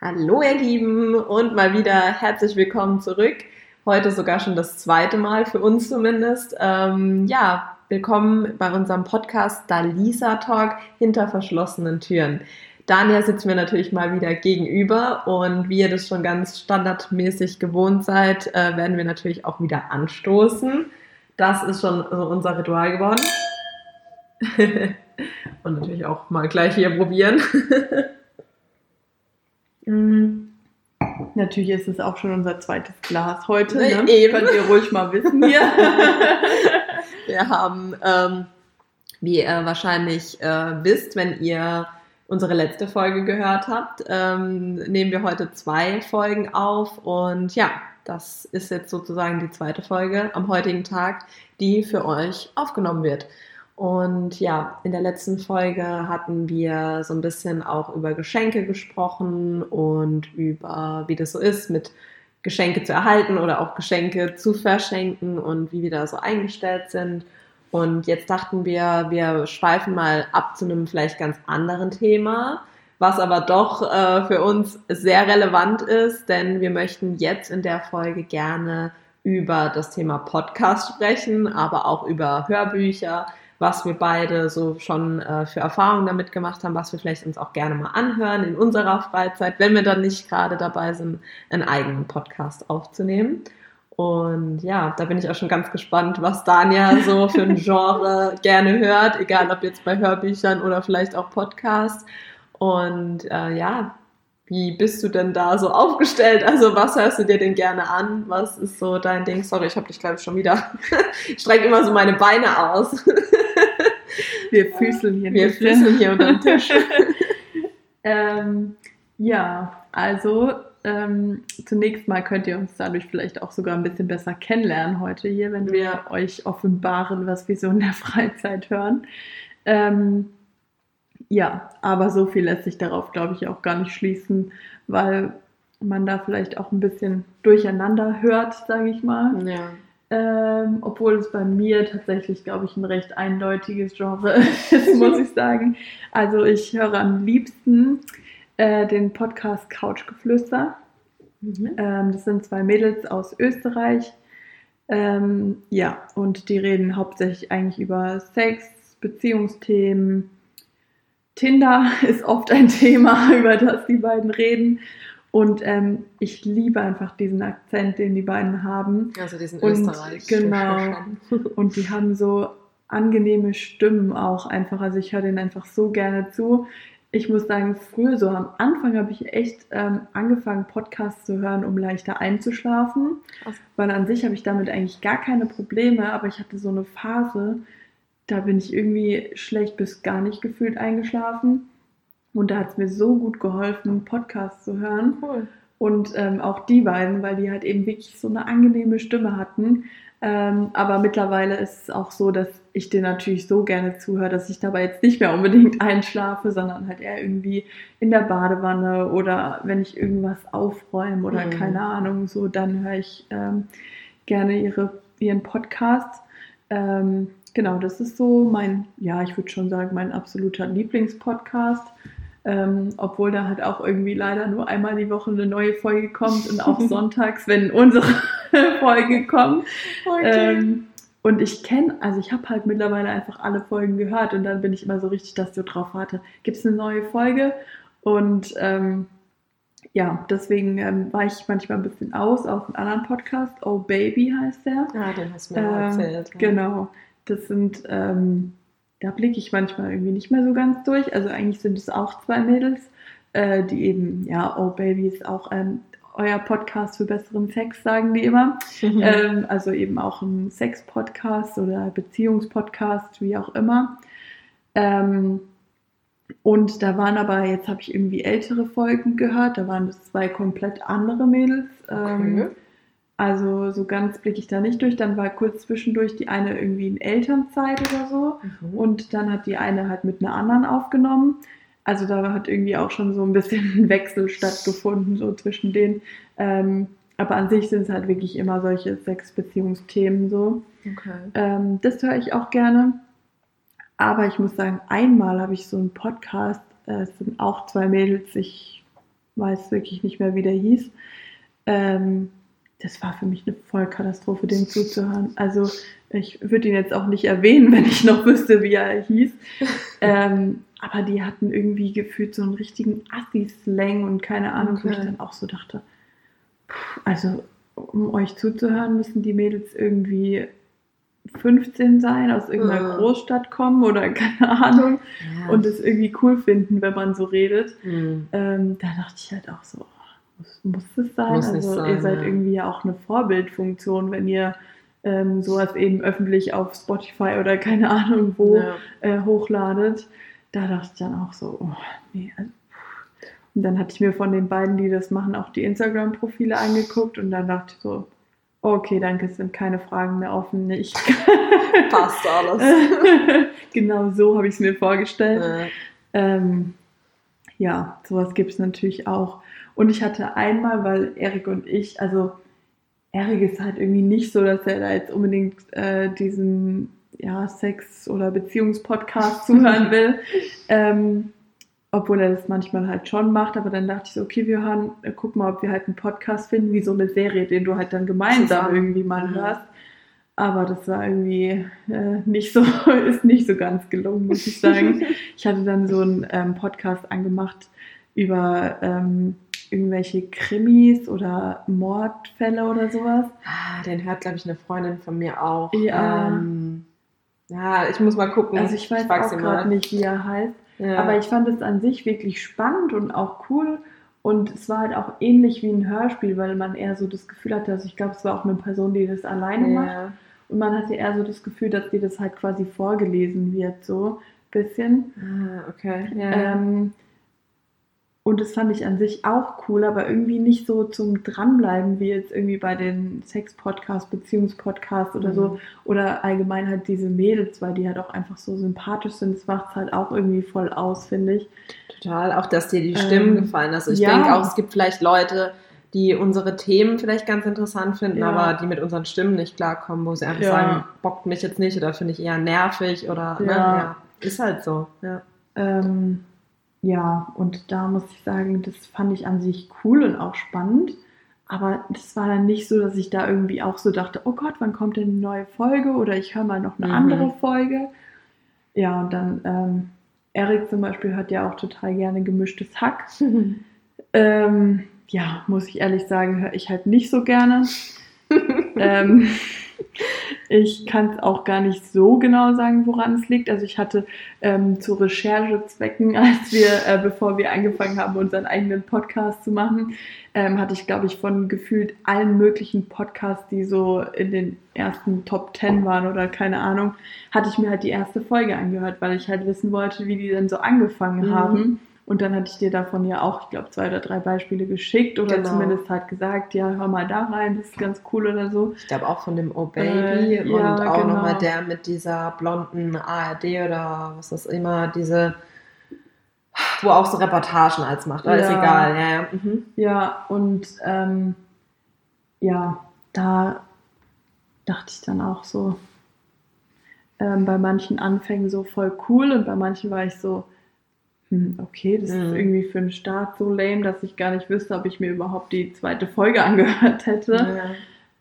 Hallo ihr Lieben und mal wieder herzlich willkommen zurück. Heute sogar schon das zweite Mal für uns zumindest. Ähm, ja, willkommen bei unserem Podcast Dalisa Talk hinter verschlossenen Türen. Daniel sitzt mir natürlich mal wieder gegenüber und wie ihr das schon ganz standardmäßig gewohnt seid, äh, werden wir natürlich auch wieder anstoßen. Das ist schon so unser Ritual geworden. und natürlich auch mal gleich hier probieren. Mhm. Natürlich ist es auch schon unser zweites Glas heute. Ne? Eben. Könnt ihr ruhig mal wissen hier. Wir haben, ähm, wie ihr wahrscheinlich äh, wisst, wenn ihr unsere letzte Folge gehört habt, ähm, nehmen wir heute zwei Folgen auf. Und ja, das ist jetzt sozusagen die zweite Folge am heutigen Tag, die für euch aufgenommen wird. Und ja, in der letzten Folge hatten wir so ein bisschen auch über Geschenke gesprochen und über, wie das so ist, mit Geschenke zu erhalten oder auch Geschenke zu verschenken und wie wir da so eingestellt sind. Und jetzt dachten wir, wir schweifen mal ab zu einem vielleicht ganz anderen Thema, was aber doch äh, für uns sehr relevant ist, denn wir möchten jetzt in der Folge gerne über das Thema Podcast sprechen, aber auch über Hörbücher, was wir beide so schon äh, für Erfahrungen damit gemacht haben, was wir vielleicht uns auch gerne mal anhören in unserer Freizeit, wenn wir dann nicht gerade dabei sind, einen eigenen Podcast aufzunehmen. Und ja, da bin ich auch schon ganz gespannt, was Dania so für ein Genre gerne hört, egal ob jetzt bei Hörbüchern oder vielleicht auch Podcasts. Und äh, ja, wie bist du denn da so aufgestellt? Also was hörst du dir denn gerne an? Was ist so dein Ding? Sorry, ich habe dich glaube ich schon wieder. ich strecke immer so meine Beine aus. Wir füßeln hier. Wir füßeln hier unter dem Tisch. ähm, ja, also ähm, zunächst mal könnt ihr uns dadurch vielleicht auch sogar ein bisschen besser kennenlernen heute hier, wenn wir euch offenbaren, was wir so in der Freizeit hören. Ähm, ja, aber so viel lässt sich darauf, glaube ich, auch gar nicht schließen, weil man da vielleicht auch ein bisschen durcheinander hört, sage ich mal. Ja. Ähm, obwohl es bei mir tatsächlich, glaube ich, ein recht eindeutiges Genre ist, muss ich sagen. Also ich höre am liebsten äh, den Podcast Couchgeflüster. Mhm. Ähm, das sind zwei Mädels aus Österreich. Ähm, ja, und die reden hauptsächlich eigentlich über Sex, Beziehungsthemen. Tinder ist oft ein Thema, über das die beiden reden. Und ähm, ich liebe einfach diesen Akzent, den die beiden haben. Also diesen und, Österreich. Genau. und die haben so angenehme Stimmen auch einfach. Also ich höre denen einfach so gerne zu. Ich muss sagen, früher so am Anfang habe ich echt ähm, angefangen, Podcasts zu hören, um leichter einzuschlafen. Krass. Weil an sich habe ich damit eigentlich gar keine Probleme, aber ich hatte so eine Phase, da bin ich irgendwie schlecht bis gar nicht gefühlt eingeschlafen. Und da hat es mir so gut geholfen, Podcasts zu hören. Cool. Und ähm, auch die beiden, weil die halt eben wirklich so eine angenehme Stimme hatten. Ähm, aber mittlerweile ist es auch so, dass ich dir natürlich so gerne zuhöre, dass ich dabei jetzt nicht mehr unbedingt einschlafe, sondern halt eher irgendwie in der Badewanne oder wenn ich irgendwas aufräume oder mhm. keine Ahnung, so, dann höre ich ähm, gerne ihre, ihren Podcast. Ähm, genau, das ist so mein, ja, ich würde schon sagen, mein absoluter Lieblingspodcast. Ähm, obwohl da halt auch irgendwie leider nur einmal die Woche eine neue Folge kommt und auch sonntags, wenn unsere Folge kommt. Okay. Ähm, und ich kenne, also ich habe halt mittlerweile einfach alle Folgen gehört und dann bin ich immer so richtig, dass ich so drauf warte, gibt es eine neue Folge? Und ähm, ja, deswegen ähm, weiche ich manchmal ein bisschen aus auf einen anderen Podcast. Oh Baby heißt der. Ah, den hast du mir ähm, erzählt. Ja. Genau. Das sind ähm, da blicke ich manchmal irgendwie nicht mehr so ganz durch. Also eigentlich sind es auch zwei Mädels, äh, die eben, ja, Oh Baby ist auch ähm, euer Podcast für besseren Sex, sagen die immer. Mhm. Ähm, also eben auch ein Sex-Podcast oder Beziehungspodcast, wie auch immer. Ähm, und da waren aber, jetzt habe ich irgendwie ältere Folgen gehört, da waren das zwei komplett andere Mädels. Ähm, okay. Also so ganz blicke ich da nicht durch. Dann war kurz zwischendurch die eine irgendwie in Elternzeit oder so. Mhm. Und dann hat die eine halt mit einer anderen aufgenommen. Also da hat irgendwie auch schon so ein bisschen ein Wechsel stattgefunden, so zwischen denen. Ähm, aber an sich sind es halt wirklich immer solche Sexbeziehungsthemen so. Okay. Ähm, das höre ich auch gerne. Aber ich muss sagen, einmal habe ich so einen Podcast, äh, es sind auch zwei Mädels, ich weiß wirklich nicht mehr, wie der hieß. Ähm, das war für mich eine Vollkatastrophe, dem zuzuhören. Also ich würde ihn jetzt auch nicht erwähnen, wenn ich noch wüsste, wie er hieß. Ähm, aber die hatten irgendwie gefühlt so einen richtigen Assi-Slang und keine Ahnung, okay. wo ich dann auch so dachte, also um euch zuzuhören, müssen die Mädels irgendwie 15 sein, aus irgendeiner ja. Großstadt kommen oder keine Ahnung ja. und es irgendwie cool finden, wenn man so redet. Mhm. Ähm, da dachte ich halt auch so, muss, muss das sein? Muss also sein, ihr seid ja. irgendwie ja auch eine Vorbildfunktion, wenn ihr ähm, sowas eben öffentlich auf Spotify oder keine Ahnung wo äh, hochladet. Da dachte ich dann auch so, oh, nee. Also, und dann hatte ich mir von den beiden, die das machen, auch die Instagram-Profile angeguckt und dann dachte ich so, Okay, danke, es sind keine Fragen mehr offen. Nicht. Passt alles. genau so habe ich es mir vorgestellt. Ja, ähm, ja sowas gibt es natürlich auch. Und ich hatte einmal, weil Erik und ich, also Erik ist halt irgendwie nicht so, dass er da jetzt unbedingt äh, diesen ja, Sex- oder Beziehungspodcast zuhören will. ähm, obwohl er das manchmal halt schon macht, aber dann dachte ich so, okay, wir hören, äh, guck mal, ob wir halt einen Podcast finden, wie so eine Serie, den du halt dann gemeinsam irgendwie mal hörst. Aber das war irgendwie äh, nicht so, ist nicht so ganz gelungen, muss ich sagen. ich hatte dann so einen ähm, Podcast angemacht über ähm, irgendwelche Krimis oder Mordfälle oder sowas. Ah, den hört, glaube ich, eine Freundin von mir auch. Ja. Ähm, ja, ich muss mal gucken. Also ich weiß ich auch gerade nicht, wie er heißt. Ja. Aber ich fand es an sich wirklich spannend und auch cool. Und es war halt auch ähnlich wie ein Hörspiel, weil man eher so das Gefühl hatte, also ich glaube, es war auch eine Person, die das alleine ja. macht. Und man hatte eher so das Gefühl, dass dir das halt quasi vorgelesen wird, so ein bisschen. Ah, okay. Ja. Ähm, und das fand ich an sich auch cool, aber irgendwie nicht so zum Dranbleiben wie jetzt irgendwie bei den Sex-Podcasts, Beziehungspodcasts oder mhm. so. Oder allgemein halt diese Mädels, weil die halt auch einfach so sympathisch sind. Das macht es halt auch irgendwie voll aus, finde ich. Total, auch dass dir die Stimmen ähm, gefallen. Also ich ja. denke auch, es gibt vielleicht Leute, die unsere Themen vielleicht ganz interessant finden, ja. aber die mit unseren Stimmen nicht klarkommen, wo sie einfach ja. sagen, bockt mich jetzt nicht oder finde ich eher nervig oder ne? ja. ist halt so. Ja. Ähm, ja, und da muss ich sagen, das fand ich an sich cool und auch spannend. Aber das war dann nicht so, dass ich da irgendwie auch so dachte, oh Gott, wann kommt denn eine neue Folge? Oder ich höre mal noch eine mhm. andere Folge. Ja, und dann, ähm, Erik zum Beispiel hört ja auch total gerne gemischtes Hack. ähm, ja, muss ich ehrlich sagen, höre ich halt nicht so gerne. ähm, ich kann es auch gar nicht so genau sagen, woran es liegt. Also ich hatte ähm, zu Recherchezwecken, als wir, äh, bevor wir angefangen haben, unseren eigenen Podcast zu machen, ähm, hatte ich, glaube ich, von gefühlt allen möglichen Podcasts, die so in den ersten Top Ten waren oder keine Ahnung, hatte ich mir halt die erste Folge angehört, weil ich halt wissen wollte, wie die denn so angefangen mhm. haben. Und dann hatte ich dir davon ja auch, ich glaube, zwei oder drei Beispiele geschickt oder genau. zumindest halt gesagt, ja, hör mal da rein, das ist ganz cool oder so. Ich glaube auch von dem Oh Baby äh, und ja, auch genau. nochmal der mit dieser blonden ARD oder was das immer, diese, wo auch so Reportagen als macht, aber ja. ist egal, ja, ja. Mhm. Ja, und ähm, ja, da dachte ich dann auch so, ähm, bei manchen Anfängen so voll cool und bei manchen war ich so, hm, okay, das mhm. ist irgendwie für einen Start so lame, dass ich gar nicht wüsste, ob ich mir überhaupt die zweite Folge angehört hätte.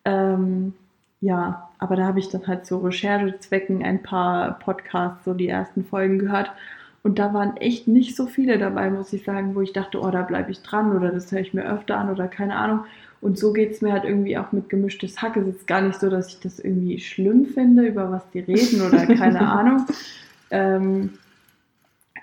Ja, ähm, ja aber da habe ich dann halt so Recherchezwecken ein paar Podcasts, so die ersten Folgen gehört. Und da waren echt nicht so viele dabei, muss ich sagen, wo ich dachte, oh, da bleibe ich dran oder das höre ich mir öfter an oder keine Ahnung. Und so geht es mir halt irgendwie auch mit gemischtes Hack. Es ist gar nicht so, dass ich das irgendwie schlimm finde, über was die reden oder keine Ahnung. Ähm,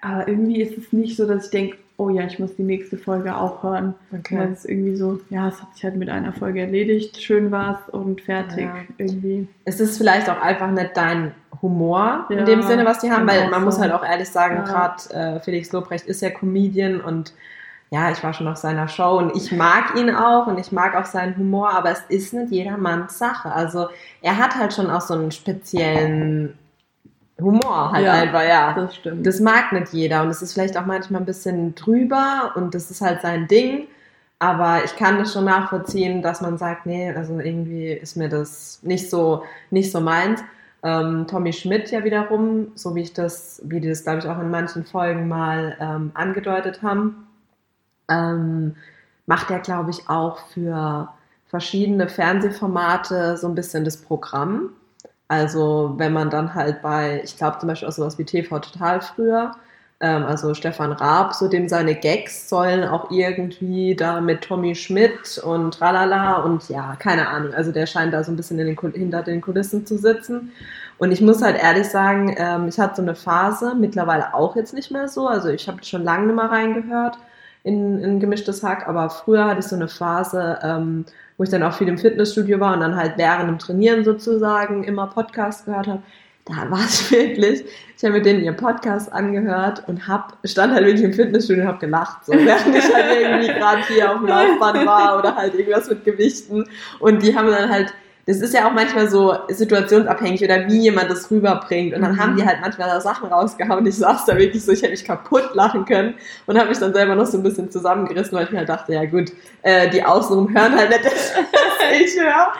aber irgendwie ist es nicht so, dass ich denke, oh ja, ich muss die nächste Folge auch hören. Okay. Weil es irgendwie so, ja, es hat sich halt mit einer Folge erledigt, schön war es und fertig ja. irgendwie. Es ist vielleicht auch einfach nicht dein Humor ja, in dem Sinne, was die haben, weil man so. muss halt auch ehrlich sagen, ja. gerade äh, Felix Lobrecht ist ja Comedian und ja, ich war schon auf seiner Show und ich mag ihn auch und ich mag auch seinen Humor, aber es ist nicht jedermanns Sache. Also er hat halt schon auch so einen speziellen Humor halt ja, einfach, ja. Das stimmt. Das mag nicht jeder und es ist vielleicht auch manchmal ein bisschen drüber und das ist halt sein Ding. Aber ich kann das schon nachvollziehen, dass man sagt, nee, also irgendwie ist mir das nicht so, nicht so meins. Ähm, Tommy Schmidt ja wiederum, so wie ich das, wie die das, glaube ich, auch in manchen Folgen mal ähm, angedeutet haben, ähm, macht er, glaube ich, auch für verschiedene Fernsehformate so ein bisschen das Programm. Also wenn man dann halt bei, ich glaube zum Beispiel auch sowas wie TV Total früher, ähm, also Stefan Raab, so dem seine Gags sollen auch irgendwie da mit Tommy Schmidt und tralala und ja, keine Ahnung. Also der scheint da so ein bisschen den, hinter den Kulissen zu sitzen. Und ich muss halt ehrlich sagen, ähm, ich hatte so eine Phase, mittlerweile auch jetzt nicht mehr so. Also ich habe schon lange nicht mehr reingehört in, in gemischtes Hack, aber früher hatte ich so eine Phase, ähm, wo ich dann auch viel im Fitnessstudio war und dann halt während dem Trainieren sozusagen immer Podcast gehört habe. Da war es wirklich, ich habe mir den ihr Podcast angehört und hab, stand halt wirklich im Fitnessstudio und habe gelacht, so, während ich halt irgendwie gerade hier auf dem Laufband war oder halt irgendwas mit Gewichten. Und die haben dann halt das ist ja auch manchmal so situationsabhängig oder wie jemand das rüberbringt. Und dann mhm. haben die halt manchmal da Sachen rausgehauen. Ich saß da wirklich so, ich hätte mich kaputt lachen können und habe mich dann selber noch so ein bisschen zusammengerissen, weil ich mir halt dachte, ja gut, äh, die außenrum hören halt nicht das, was ich höre.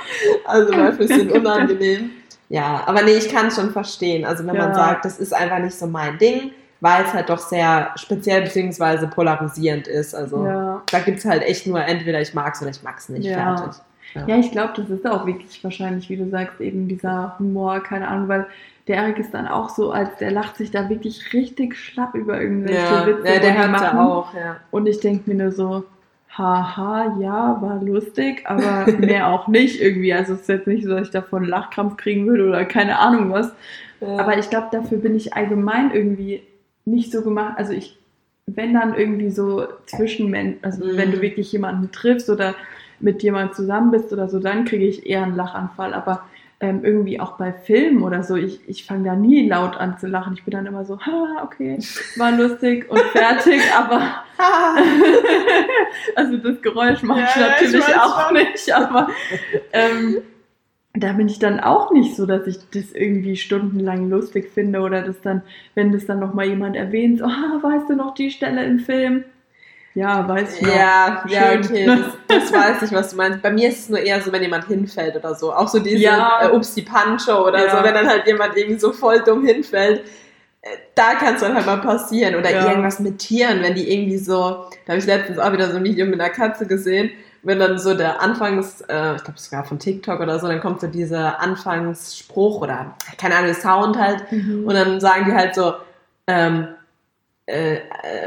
Also war ein bisschen unangenehm. Ja, aber nee, ich kann es schon verstehen. Also wenn ja. man sagt, das ist einfach nicht so mein Ding, weil es halt doch sehr speziell bzw. polarisierend ist. Also ja. da gibt es halt echt nur entweder ich mag es oder ich mag es nicht. Ja. Fertig. Ja. ja, ich glaube, das ist auch wirklich wahrscheinlich, wie du sagst, eben dieser Humor, keine Ahnung, weil der Erik ist dann auch so, als der lacht sich da wirklich richtig schlapp über irgendwelche ja, Witze. Ja, der hat ja auch, ja. Und ich denke mir nur so, haha, ja, war lustig, aber mehr auch nicht irgendwie. Also es ist jetzt nicht so, dass ich davon Lachkrampf kriegen würde oder keine Ahnung was. Ja. Aber ich glaube, dafür bin ich allgemein irgendwie nicht so gemacht. Also ich, wenn dann irgendwie so zwischen, also mhm. wenn du wirklich jemanden triffst oder mit jemandem zusammen bist oder so, dann kriege ich eher einen Lachanfall. Aber ähm, irgendwie auch bei Filmen oder so, ich, ich fange da nie laut an zu lachen. Ich bin dann immer so, ha, okay, war lustig und fertig, aber also das Geräusch mache ja, ich natürlich ich auch schon. nicht, aber ähm, da bin ich dann auch nicht so, dass ich das irgendwie stundenlang lustig finde oder das dann, wenn das dann nochmal jemand erwähnt, oh, weißt du noch die Stelle im Film? Ja, weiß ich noch. Ja, ja, okay, das, das, weiß ich, was du meinst. Bei mir ist es nur eher so, wenn jemand hinfällt oder so. Auch so diese ja. äh, Upsi Pancho oder ja. so, wenn dann halt jemand irgendwie so voll dumm hinfällt. Äh, da kann es dann halt mal passieren. Oder ja. irgendwas mit Tieren, wenn die irgendwie so, da habe ich letztens auch wieder so ein Video mit einer Katze gesehen, wenn dann so der Anfangs, äh, ich glaube sogar von TikTok oder so, dann kommt so dieser Anfangsspruch oder keine Ahnung, Sound halt mhm. und dann sagen die halt so, ähm, äh,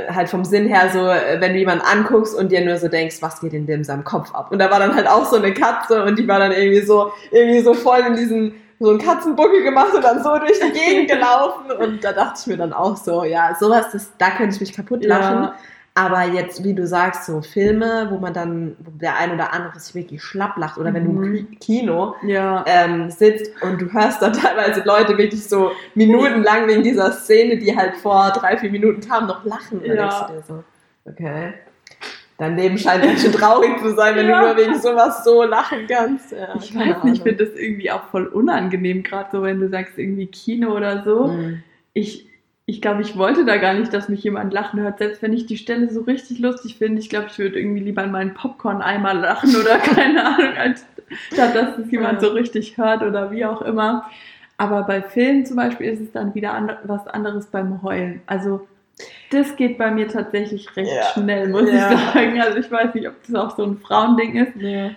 halt vom Sinn her so, äh, wenn du jemanden anguckst und dir nur so denkst, was geht in dem seinem Kopf ab? Und da war dann halt auch so eine Katze und die war dann irgendwie so, irgendwie so voll in diesen, so einen Katzenbuckel gemacht und dann so durch die Gegend gelaufen und da dachte ich mir dann auch so, ja, sowas, das, da könnte ich mich kaputt lachen. Ja. Aber jetzt, wie du sagst, so Filme, wo man dann, wo der ein oder andere sich wirklich schlapp lacht oder wenn du im mhm. Kino ja. ähm, sitzt und du hörst dann teilweise Leute wirklich so minutenlang wegen dieser Szene, die halt vor drei, vier Minuten kam, noch lachen. Ja. denkst du dir so, okay. Dein Leben scheint ganz schön traurig zu sein, wenn ja. du nur wegen sowas so lachen kannst. Ja, ich weiß nicht, ich finde das irgendwie auch voll unangenehm, gerade so, wenn du sagst, irgendwie Kino oder so. Mhm. Ich, ich glaube, ich wollte da gar nicht, dass mich jemand lachen hört. Selbst wenn ich die Stelle so richtig lustig finde, ich glaube, ich würde irgendwie lieber in meinen Popcorn-Eimer lachen oder keine Ahnung, als statt dass es jemand so richtig hört oder wie auch immer. Aber bei Filmen zum Beispiel ist es dann wieder and was anderes beim Heulen. Also das geht bei mir tatsächlich recht ja. schnell, muss ja. ich sagen. Also ich weiß nicht, ob das auch so ein Frauending ist. Ja.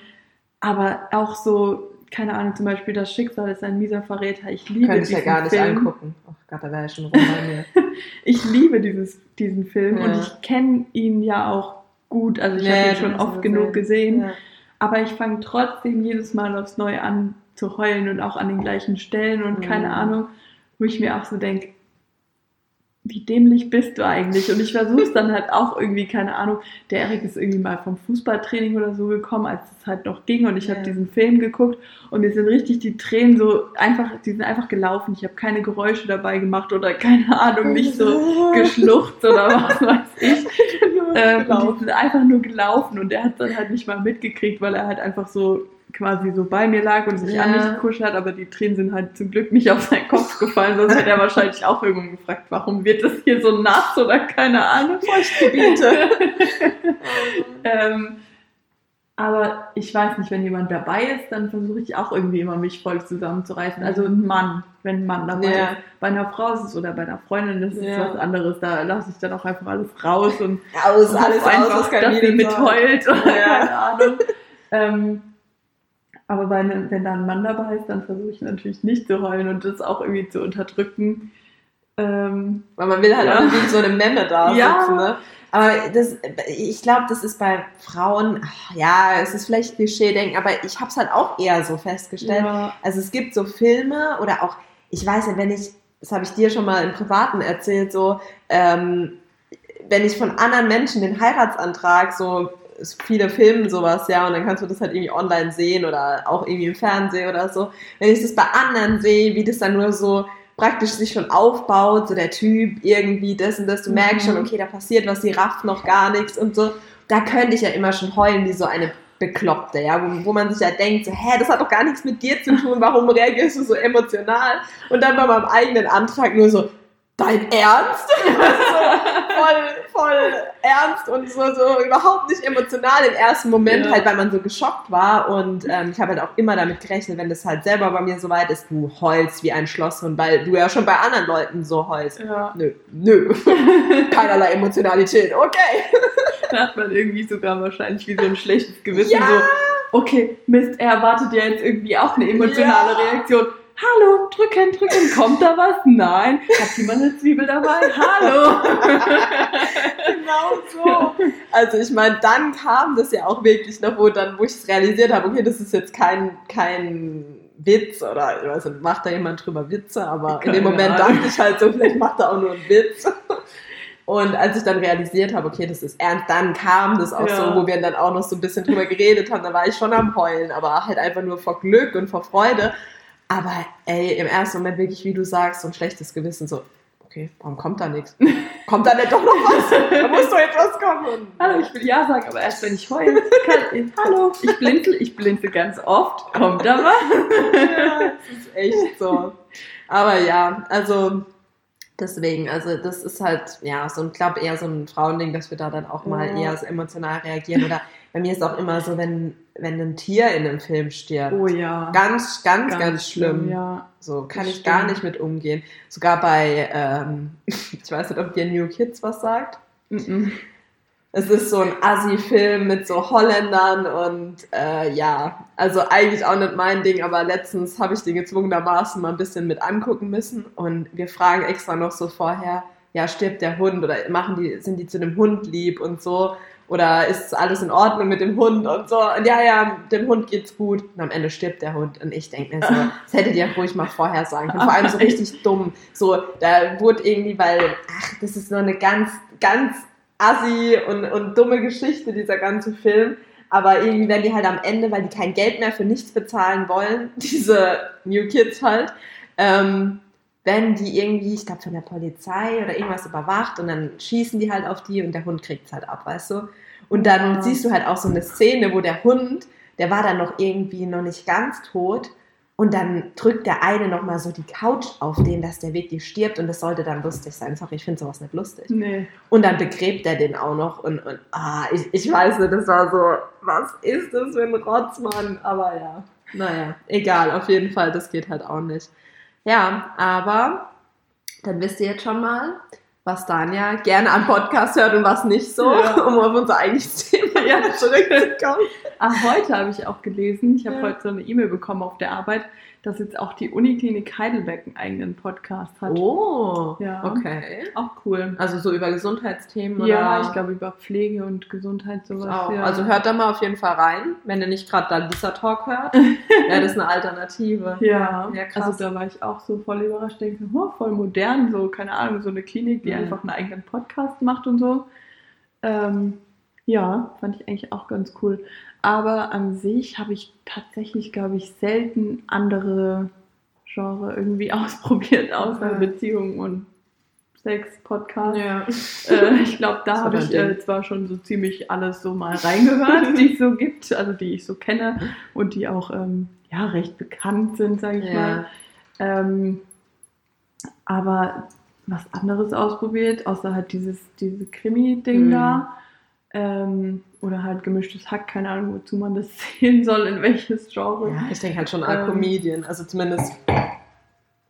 Aber auch so keine Ahnung, zum Beispiel das Schicksal ist ein mieser Verräter. Ich liebe Könnte ich ja gar nicht Film. angucken. Oh Gott, da wäre ich schon rum bei mir. ich liebe dieses, diesen Film ja. und ich kenne ihn ja auch gut. Also ich ja, habe ihn schon oft genug gesehen. Ja. Aber ich fange trotzdem jedes Mal aufs Neue an zu heulen und auch an den gleichen Stellen und keine mhm. Ahnung, wo ich mir auch so denke, wie dämlich bist du eigentlich? Und ich versuche es dann halt auch irgendwie, keine Ahnung, der Erik ist irgendwie mal vom Fußballtraining oder so gekommen, als es halt noch ging und ich ja. habe diesen Film geguckt und mir sind richtig die Tränen so einfach, die sind einfach gelaufen. Ich habe keine Geräusche dabei gemacht oder keine Ahnung, nicht so geschluchzt oder was weiß ich. ähm, die sind einfach nur gelaufen und er hat dann halt nicht mal mitgekriegt, weil er halt einfach so quasi so bei mir lag und sich ja. an mich gekuscht hat, aber die Tränen sind halt zum Glück nicht auf seinen Kopf gefallen, sonst hätte er wahrscheinlich auch irgendwann gefragt, warum wird das hier so nass oder keine Ahnung. Feuchtgebiete. ähm, Aber ich weiß nicht, wenn jemand dabei ist, dann versuche ich auch irgendwie immer mich voll zusammenzureißen. Also ein Mann, wenn ein Mann dabei Ja. ist. Bei einer Frau ist es oder bei einer Freundin, das ist Ja. was anderes. Da lasse ich dann auch einfach alles raus und Aus, hoffe alles einfach, aus, was kein dass sie Video mit soll. heult oder Ja. keine Ahnung. ähm, aber ne, wenn da ein Mann dabei ist, dann versuche ich natürlich nicht zu heulen und das auch irgendwie zu unterdrücken. Ähm, Weil man will halt Ja. auch nicht wie so eine Memme da Ja. sitzen, ne? Aber das, ich glaube, das ist bei Frauen, ach, ja, es ist vielleicht Klischee-Denken, aber ich habe es halt auch eher so festgestellt. ja, Also es gibt so Filme oder auch, ich weiß nicht, wenn ich, das habe ich dir schon mal im Privaten erzählt, so, ähm, wenn ich von anderen Menschen den Heiratsantrag so viele filmen sowas, ja, und dann kannst du das halt irgendwie online sehen oder auch irgendwie im Fernsehen oder so. Wenn ich das bei anderen sehe, wie das dann nur so praktisch sich schon aufbaut, so der Typ irgendwie das und das, du merkst Mhm. schon, okay, da passiert was, die rafft noch gar nichts und so. Da könnte ich ja immer schon heulen wie so eine Bekloppte, ja, wo, wo man sich ja denkt, so, hä, das hat doch gar nichts mit dir zu tun, warum reagierst du so emotional? Und dann bei meinem eigenen Antrag nur so, dein Ernst? voll, voll ernst und so, so überhaupt nicht emotional im ersten Moment, Ja. halt, weil man so geschockt war. Und ähm, ich habe halt auch immer damit gerechnet, wenn das halt selber bei mir so weit ist, du heulst wie ein Schlosshund, weil du ja schon bei anderen Leuten so heulst. ja. Nö, nö. Keinerlei Emotionalität. Okay. Da hat man irgendwie sogar wahrscheinlich wie so ein schlechtes Gewissen. Ja. So, okay, Mist, er erwartet ja jetzt irgendwie auch eine emotionale. Reaktion. Hallo, drücken, drücken, kommt da was? Nein. Hat jemand eine Zwiebel dabei? Hallo. genau so. Also ich meine, dann kam das ja auch wirklich noch, wo dann, wo ich es realisiert habe, okay, das ist jetzt kein, kein Witz oder ich weiß nicht, macht da jemand drüber Witze, aber in Keine dem Moment Ahnung. dachte ich halt so, vielleicht macht er auch nur einen Witz. Und als ich dann realisiert habe, okay, das ist ernst, dann kam das auch Ja. so, wo wir dann auch noch so ein bisschen drüber geredet haben, da war ich schon am Heulen, aber halt einfach nur vor Glück und vor Freude. Aber ey, im ersten Moment wirklich, wie du sagst, so ein schlechtes Gewissen, so, okay, warum kommt da nichts? Kommt da nicht doch noch was? Da muss doch etwas kommen. Hallo, ich will Ja sagen, aber erst wenn ich heule. Ich, hallo, ich blinzel, ich blinzel ganz oft. Kommt da was? Ja, das ist echt so. Aber ja, also deswegen, also das ist halt, ja, so ein, glaube eher so ein Frauending, dass wir da dann auch mal Ja. eher so emotional reagieren. Oder bei mir ist auch immer so, wenn, wenn ein Tier in einem Film stirbt. Oh ja. Ganz, ganz, ganz, schlimm. Ja. So kann Das ich gar stimmt. nicht mit umgehen. Sogar bei, ähm, ich weiß nicht, ob dir New Kids was sagt. Mhm. Es ist so ein Assi-Film mit so Holländern und äh, ja, also eigentlich auch nicht mein Ding, aber letztens habe ich den gezwungenermaßen mal ein bisschen mit angucken müssen und wir fragen extra noch so vorher, ja, stirbt der Hund oder machen die, sind die zu dem Hund lieb und so oder ist alles in Ordnung mit dem Hund und so? Und ja, ja, dem Hund geht's gut. Und am Ende stirbt der Hund. Und ich denke mir so, das hättet ihr ruhig mal vorher sagen können, vor allem so richtig dumm, so, da wurde irgendwie, weil, ach, das ist nur eine ganz, ganz assi und, und dumme Geschichte, dieser ganze Film. Aber irgendwie werden die halt am Ende, weil die kein Geld mehr für nichts bezahlen wollen, diese New Kids halt, ähm, werden die irgendwie, ich glaube, von der Polizei oder irgendwas überwacht und dann schießen die halt auf die und der Hund kriegt's halt ab, weißt du? Und dann Ja. siehst du halt auch so eine Szene, wo der Hund, der war dann noch irgendwie noch nicht ganz tot und dann drückt der eine nochmal so die Couch auf den, dass der wirklich stirbt und das sollte dann lustig sein. Sorry, ich finde sowas nicht lustig. Nee. Und dann begräbt er den auch noch und, und ah, ich, ich weiß nicht, das war so, was ist das für ein Rotzmann? Aber ja, naja, egal, auf jeden Fall, das geht halt auch nicht. Ja, aber dann wisst ihr jetzt schon mal, was Dania gerne am Podcast hört und was nicht so, Ja. um auf unser eigentliches Thema Ja. zurückzukommen. Ah, heute habe ich auch gelesen, ich habe Ja. heute so eine E-Mail bekommen auf der Arbeit, dass jetzt auch die Uniklinik Heidelberg einen eigenen Podcast hat. Oh, Ja. okay. Auch cool. Also so über Gesundheitsthemen Ja, oder? ich glaube über Pflege und Gesundheit sowas. Auch. Ja. Also hört da mal auf jeden Fall rein, wenn ihr nicht gerade da Lisa Talk hört. Wäre das eine Alternative. Ja, Ja, krass. also da war ich auch so voll überrascht, denke, oh, voll modern, so, keine Ahnung, so eine Klinik, die Mhm. einfach einen eigenen Podcast macht und so. Ähm, ja, fand ich eigentlich auch ganz cool. Aber an sich habe ich tatsächlich, glaube ich, selten andere Genre irgendwie ausprobiert, außer Okay. Beziehungen und Sex-Podcast. Ja. Äh, ich glaube, da habe ich äh, zwar schon so ziemlich alles so mal reingehört, die es so gibt, also die ich so kenne und die auch ähm, ja, recht bekannt sind, sage ich mal. Ja. Ähm, aber was anderes ausprobiert, außer halt dieses diese Krimi-Ding Mhm. da. Ähm, oder halt gemischtes Hack, keine Ahnung, wozu man das sehen soll, in welches Genre. Ja, ich denke halt schon ähm, Comedian, also zumindest.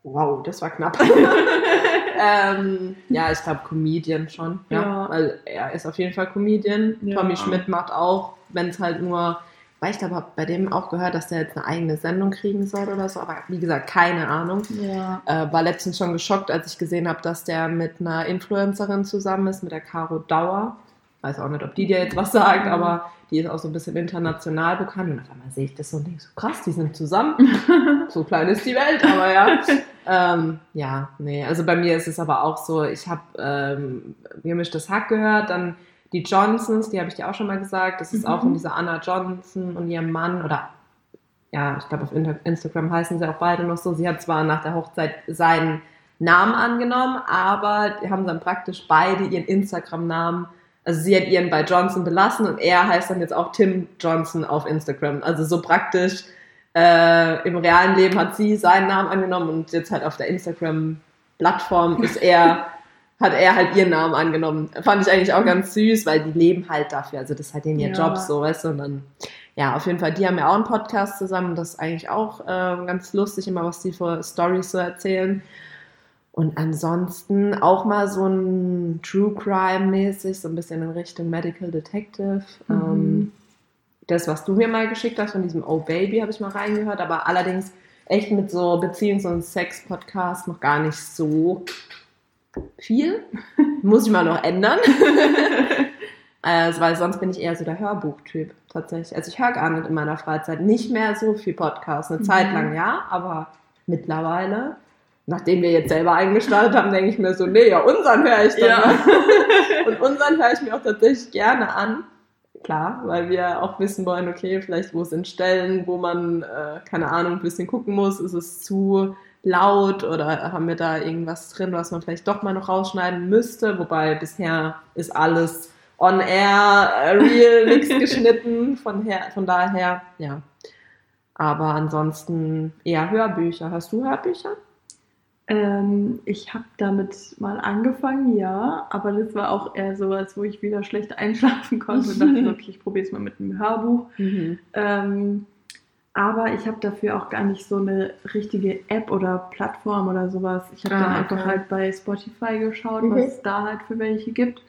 Wow, das war knapp. ähm, ja, ich glaube Comedian schon, ja, ja, Weil er ist auf jeden Fall Comedian. Ja. Tommy Schmidt macht auch, wenn es halt nur weil ich glaube, bei dem auch gehört, dass der jetzt eine eigene Sendung kriegen soll oder so, aber wie gesagt, keine Ahnung. Ja. Äh, war letztens schon geschockt, als ich gesehen habe, dass der mit einer Influencerin zusammen ist, mit der Caro Dauer. Weiß auch nicht, ob die dir jetzt was sagt, mhm. aber die ist auch so ein bisschen international bekannt. Und auf einmal sehe ich das so und denke so, krass, die sind zusammen. so klein ist die Welt, aber ja. ähm, ja, nee, also bei mir ist es aber auch so, ich habe ähm, gemischtes Hack gehört, dann die Johnsons, die habe ich dir auch schon mal gesagt, das ist mhm. auch von dieser Anna Johnson und ihrem Mann oder ja, ich glaube auf Instagram heißen sie auch beide noch so. Sie hat zwar nach der Hochzeit seinen Namen angenommen, aber die haben dann praktisch beide ihren Instagram-Namen, also sie hat ihren bei Johnson belassen und er heißt dann jetzt auch Tim Johnson auf Instagram. Also so praktisch äh, im realen Leben hat sie seinen Namen angenommen und jetzt halt auf der Instagram-Plattform ist er hat er halt ihren Namen angenommen. Fand ich eigentlich auch ganz süß, weil die leben halt dafür. Also das ist halt in ihr ja. Job so, weißt du. Und dann, ja, auf jeden Fall, die haben ja auch einen Podcast zusammen. Das ist eigentlich auch äh, ganz lustig, immer was die für Stories so erzählen. Und ansonsten auch mal so ein True Crime-mäßig, so ein bisschen in Richtung Medical Detective. Mhm. Ähm, das, was du mir mal geschickt hast von diesem Oh Baby, habe ich mal reingehört, aber allerdings echt mit so Beziehungs- und Sex-Podcasts noch gar nicht so viel. Muss ich mal noch ändern. also, weil sonst bin ich eher so der Hörbuchtyp tatsächlich. Also ich höre gar nicht in meiner Freizeit nicht mehr so viel Podcast. Eine mhm. Zeit lang ja, aber mittlerweile, nachdem wir jetzt selber eingestartet haben, denke ich mir so, nee, ja, unseren höre ich dann. Ja. Und unseren höre ich mir auch tatsächlich gerne an. Klar, weil wir auch wissen wollen, okay, vielleicht wo sind Stellen, wo man, äh, keine Ahnung, ein bisschen gucken muss, ist es zu laut oder haben wir da irgendwas drin, was man vielleicht doch mal noch rausschneiden müsste? Wobei bisher ist alles on air, äh, real, nichts geschnitten. Von, her, von daher, ja. Aber ansonsten eher Hörbücher. Hast du Hörbücher? Ähm, ich habe damit mal angefangen, ja, aber das war auch eher sowas, wo ich wieder schlecht einschlafen konnte und dachte, okay, ich probiere es mal mit einem Hörbuch. Mhm. Ähm, aber ich habe dafür auch gar nicht so eine richtige App oder Plattform oder sowas. Ich habe ah, dann einfach okay. halt bei Spotify geschaut, mhm. was es da halt für welche gibt.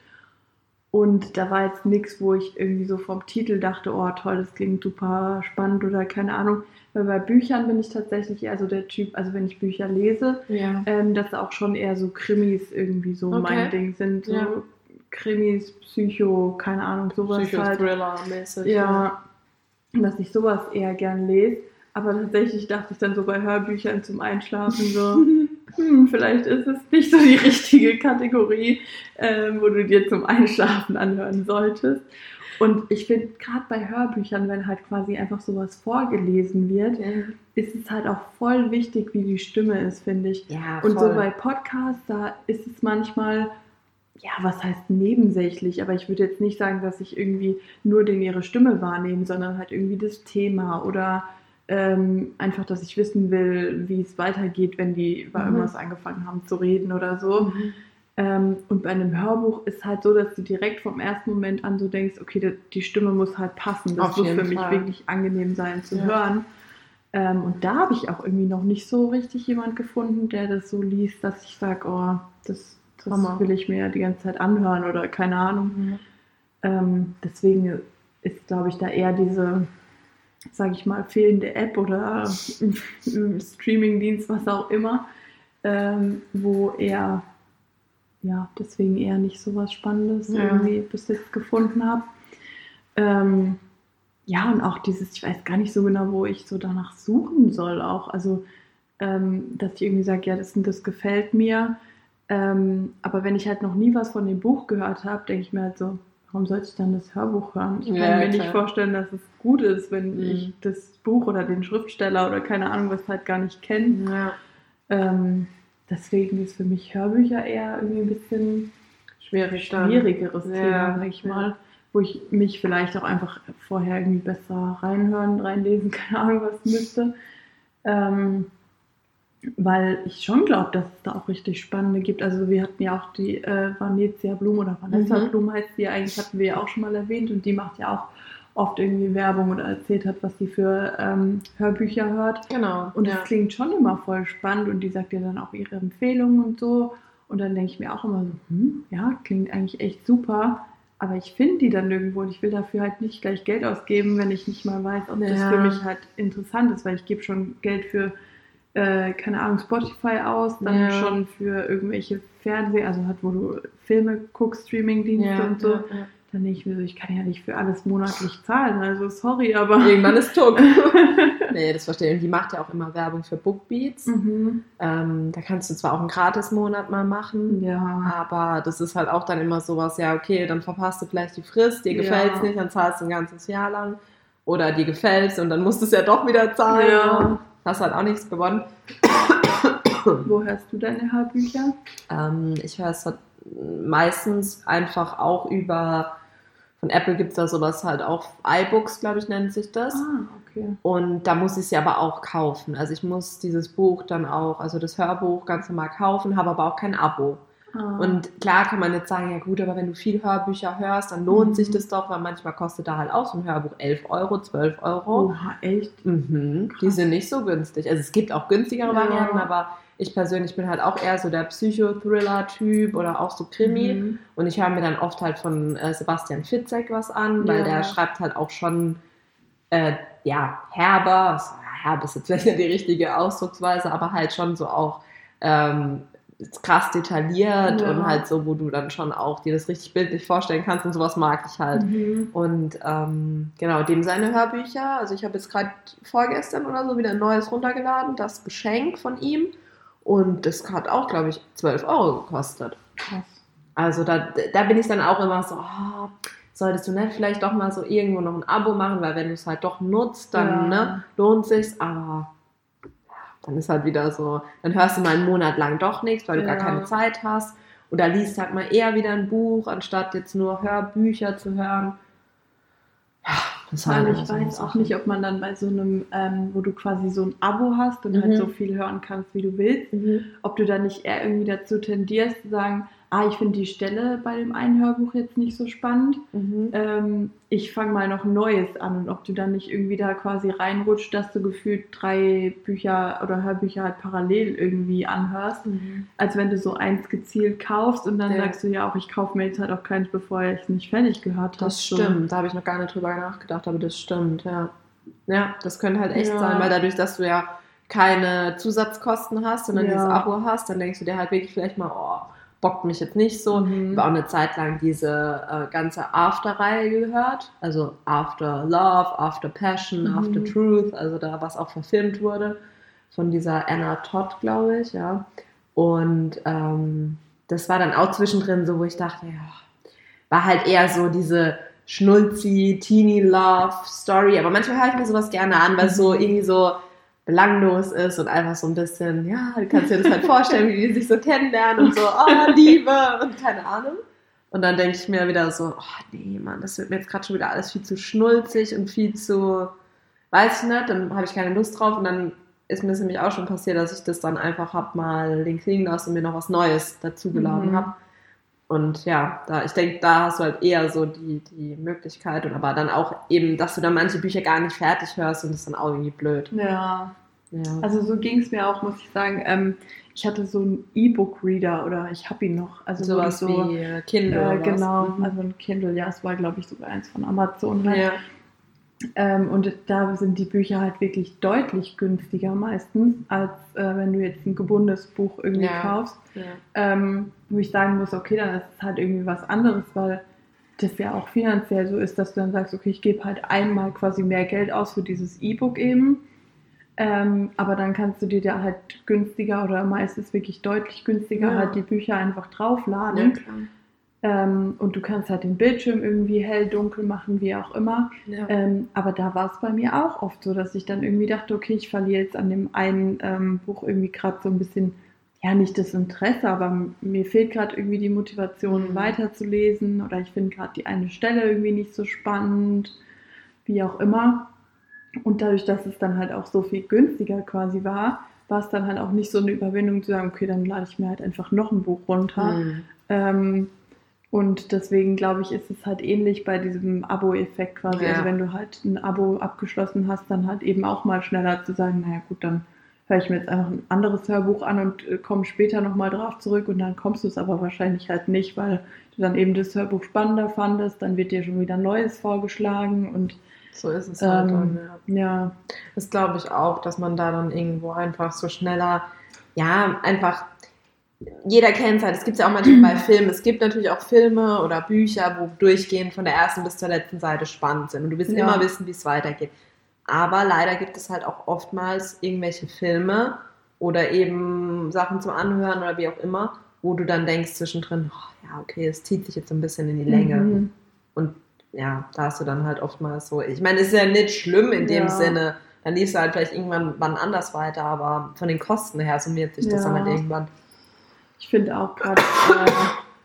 Und da war jetzt nichts, wo ich irgendwie so vom Titel dachte, oh toll, das klingt super spannend oder keine Ahnung. Weil bei Büchern bin ich tatsächlich eher so der Typ, also wenn ich Bücher lese, ja. ähm, dass auch schon eher so Krimis irgendwie so okay. mein Ding sind. So ja. Krimis, Psycho, keine Ahnung, sowas halt. Psycho-Thriller-mäßig. Ja. ja dass ich sowas eher gern lese. Aber tatsächlich dachte ich dann so bei Hörbüchern zum Einschlafen so, hm, vielleicht ist es nicht so die richtige Kategorie, äh, wo du dir zum Einschlafen anhören solltest. Und ich finde, gerade bei Hörbüchern, wenn halt quasi einfach sowas vorgelesen wird, ja. ist es halt auch voll wichtig, wie die Stimme ist, finde ich. Ja, Und so bei Podcasts, da ist es manchmal ja, was heißt nebensächlich, aber ich würde jetzt nicht sagen, dass ich irgendwie nur den ihre Stimme wahrnehme, sondern halt irgendwie das Thema oder ähm, einfach, dass ich wissen will, wie es weitergeht, wenn die über mhm. irgendwas angefangen haben zu reden oder so. Mhm. Ähm, und bei einem Hörbuch ist halt so, dass du direkt vom ersten Moment an so denkst, okay, die, die Stimme muss halt passen. Das Auf muss für Fall. mich wirklich angenehm sein zu ja. hören. Ähm, und da habe ich auch irgendwie noch nicht so richtig jemand gefunden, der das so liest, dass ich sage, oh, das das Hammer. will ich mir die ganze Zeit anhören oder keine Ahnung. Mhm. Ähm, deswegen ist, glaube ich, da eher diese, sage ich mal, fehlende App oder Streamingdienst, was auch immer, ähm, wo eher, ja, deswegen eher nicht so was Spannendes ja. irgendwie bis jetzt gefunden habe. Ähm, ja, und auch dieses, ich weiß gar nicht so genau, wo ich so danach suchen soll, auch. Also, ähm, dass ich irgendwie sage, ja, das, das gefällt mir ähm, aber wenn ich halt noch nie was von dem Buch gehört habe, denke ich mir halt so, warum sollte ich dann das Hörbuch hören? Ich kann ja, mir klar. nicht vorstellen, dass es gut ist, wenn mhm. ich das Buch oder den Schriftsteller oder keine Ahnung was halt gar nicht kenne. Ja. Ähm, deswegen ist für mich Hörbücher eher irgendwie ein bisschen Schwierig schwierigeres dann. Thema, ja, sag ich mal. Wo ich mich vielleicht auch einfach vorher irgendwie besser reinhören, reinlesen, keine Ahnung was müsste. Ähm, weil ich schon glaube, dass es da auch richtig spannende gibt. Also wir hatten ja auch die äh, Vanessa Blum oder Vanessa Mhm. Blum heißt die eigentlich, hatten wir ja auch schon mal erwähnt und die macht ja auch oft irgendwie Werbung oder erzählt hat, was sie für ähm, Hörbücher hört. Genau. Und ja. das klingt schon immer voll spannend und die sagt ja dann auch ihre Empfehlungen und so. Und dann denke ich mir auch immer so, hm, ja, klingt eigentlich echt super. Aber ich finde die dann nirgendwo und ich will dafür halt nicht gleich Geld ausgeben, wenn ich nicht mal weiß, ob das Ja. für mich halt interessant ist, weil ich gebe schon Geld für, äh, keine Ahnung, Spotify aus, dann Ja. schon für irgendwelche Fernseh, also halt, wo du Filme guckst, Streamingdienste und so. Ja, ja. Dann denke ich mir so, ich kann ja nicht für alles monatlich zahlen, also sorry, aber. Irgendwann ist Tuck. nee, das verstehe ich. Und die macht ja auch immer Werbung für Bookbeats. mhm. Ähm, da kannst du zwar auch einen Gratis-Monat mal machen, Ja. aber das ist halt auch dann immer sowas, ja, okay, dann verpasst du vielleicht die Frist, dir Ja. gefällt es nicht, dann zahlst du ein ganzes Jahr lang. Oder dir gefällt es und dann musst du es ja doch wieder zahlen. Ja. Hast halt auch nichts gewonnen. Wo hörst du deine Hörbücher? Ähm, ich höre es halt meistens einfach auch über, von Apple gibt es da sowas halt auch, iBooks, glaube ich, nennt sich das. Ah, okay. Und da muss ich sie aber auch kaufen. Also ich muss dieses Buch dann auch, also das Hörbuch ganz normal kaufen, habe aber auch kein Abo. Ah. Und klar kann man jetzt sagen, ja gut, aber wenn du viel Hörbücher hörst, dann lohnt Mhm. sich das doch, weil manchmal kostet da halt auch so ein Hörbuch 11 Euro, 12 Euro. Oha, echt? Mhm, die sind nicht so günstig. Also es gibt auch günstigere Ja. Varianten, aber ich persönlich bin halt auch eher so der Psychothriller-Typ oder auch so Krimi. Mhm. Und ich höre mir dann oft halt von äh, Sebastian Fitzek was an, weil Ja. der schreibt halt auch schon, äh, ja, herber, also, herb ist jetzt vielleicht nicht die richtige Ausdrucksweise, aber halt schon so auch ähm, krass detailliert Ja. und halt so, wo du dann schon auch dir das richtig bildlich vorstellen kannst und sowas mag ich halt. Mhm. Und ähm, genau, dem seine Hörbücher. Also ich habe jetzt gerade vorgestern oder so wieder ein neues runtergeladen, das Geschenk von ihm. Und das hat auch, glaube ich, 12 Euro gekostet. Krass. Also da, da bin ich dann auch immer so, oh, solltest du nicht vielleicht doch mal so irgendwo noch ein Abo machen, weil wenn du es halt doch nutzt, dann Ja. ne, lohnt sich's. Aber dann ist halt wieder so, dann hörst du mal einen Monat lang doch nichts, weil du gar Ja. keine Zeit hast. Oder liest halt mal eher wieder ein Buch, anstatt jetzt nur Hörbücher zu hören. Ja, das halt Weil ich so weiß auch nicht, ob man dann bei so einem, ähm, wo du quasi so ein Abo hast und Mhm. halt so viel hören kannst, wie du willst, Mhm. ob du dann nicht eher irgendwie dazu tendierst zu sagen, ah, ich finde die Stelle bei dem einen Hörbuch jetzt nicht so spannend, Mhm. ähm, ich fange mal noch Neues an und ob du dann nicht irgendwie da quasi reinrutscht, dass du gefühlt drei Bücher oder Hörbücher halt parallel irgendwie anhörst, Mhm. als wenn du so eins gezielt kaufst und dann Ja. sagst du ja auch, ich kaufe mir jetzt halt auch keins, bevor ich es nicht fertig gehört habe. Das stimmt, da habe ich noch gar nicht drüber nachgedacht, aber das stimmt, ja. Ja, das könnte halt echt Ja. sein, weil dadurch, dass du ja keine Zusatzkosten hast, sondern Ja. dieses Abo hast, dann denkst du dir halt wirklich vielleicht mal, oh, bockt mich jetzt nicht so. Mhm. Ich habe auch eine Zeit lang diese äh, ganze After-Reihe gehört, also After Love, After Passion, Mhm. After Truth, also da was auch verfilmt wurde von dieser Anna Todd, glaube ich, ja. Und ähm, das war dann auch zwischendrin so, wo ich dachte, ja, war halt eher so diese schnulzi, teeny Love Story. Aber manchmal höre ich mir sowas gerne an, weil es so irgendwie so belanglos ist und einfach so ein bisschen, ja, du kannst dir das halt vorstellen, wie die sich so kennenlernen und so, oh, Liebe und keine Ahnung. Und dann denke ich mir wieder so, oh nee, Mann, das wird mir jetzt gerade schon wieder alles viel zu schnulzig und viel zu, weiß ich nicht, dann habe ich keine Lust drauf und dann ist mir das nämlich auch schon passiert, dass ich das dann einfach hab mal links liegen lassen und mir noch was Neues dazugeladen Mhm. habe. Und ja, da, ich denke, da hast du halt eher so die, die Möglichkeit und aber dann auch eben, dass du dann manche Bücher gar nicht fertig hörst und das ist dann auch irgendwie blöd. Ja, Ja. also so ging es mir auch, muss ich sagen. Ähm, ich hatte so einen E-Book-Reader oder ich habe ihn noch. Also sowas so, wie äh, Kindle. äh, oder was. genau, Mhm. also ein Kindle, ja, es war glaube ich sogar eins von Amazon. Halt. ja. Ähm, und da sind die Bücher halt wirklich deutlich günstiger meistens, als äh, wenn du jetzt ein gebundenes Buch irgendwie Ja. kaufst. Ja. Ähm, wo ich sagen muss, okay, dann ist es halt irgendwie was anderes, weil das ja auch finanziell so ist, dass du dann sagst, okay, ich gebe halt einmal quasi mehr Geld aus für dieses E-Book eben. Ähm, aber dann kannst du dir da halt günstiger oder meistens wirklich deutlich günstiger Ja. halt die Bücher einfach ja, draufladen. klar. Ähm, und du kannst halt den Bildschirm irgendwie hell, dunkel machen, wie auch immer. Ja. Ähm, aber da war es bei mir auch oft so, dass ich dann irgendwie dachte, okay, ich verliere jetzt an dem einen ähm, Buch irgendwie gerade so ein bisschen, ja, nicht das Interesse, aber mir fehlt gerade irgendwie die Motivation, Mhm. weiterzulesen oder ich finde gerade die eine Stelle irgendwie nicht so spannend, wie auch immer. Und dadurch, dass es dann halt auch so viel günstiger quasi war, war es dann halt auch nicht so eine Überwindung zu sagen, okay, dann lade ich mir halt einfach noch ein Buch runter. Mhm. Ähm, und deswegen glaube ich, ist es halt ähnlich bei diesem Abo-Effekt quasi. Ja. Also wenn du halt ein Abo abgeschlossen hast, dann halt eben auch mal schneller zu sagen, naja gut, dann höre ich mir jetzt einfach ein anderes Hörbuch an und äh, komme später nochmal drauf zurück und dann kommst du es aber wahrscheinlich halt nicht, weil du dann eben das Hörbuch spannender fandest, dann wird dir schon wieder ein neues vorgeschlagen und so ist es halt ähm, dann, ja. ja. Das glaube ich auch, dass man da dann irgendwo einfach so schneller, ja, einfach jeder kennt es halt, es gibt es ja auch manchmal bei Filmen. Es gibt natürlich auch Filme oder Bücher, wo durchgehend von der ersten bis zur letzten Seite spannend sind. Und du willst ja. immer wissen, wie es weitergeht. Aber leider gibt es halt auch oftmals irgendwelche Filme oder eben Sachen zum Anhören oder wie auch immer, wo du dann denkst zwischendrin, oh, ja, okay, es zieht sich jetzt so ein bisschen in die Länge. Mhm. Und ja, da hast du dann halt oftmals so, ich meine, es ist ja nicht schlimm in dem ja. Sinne, dann liest du halt vielleicht irgendwann wann anders weiter, aber von den Kosten her summiert sich das dann halt irgendwann. Ich finde auch gerade, äh,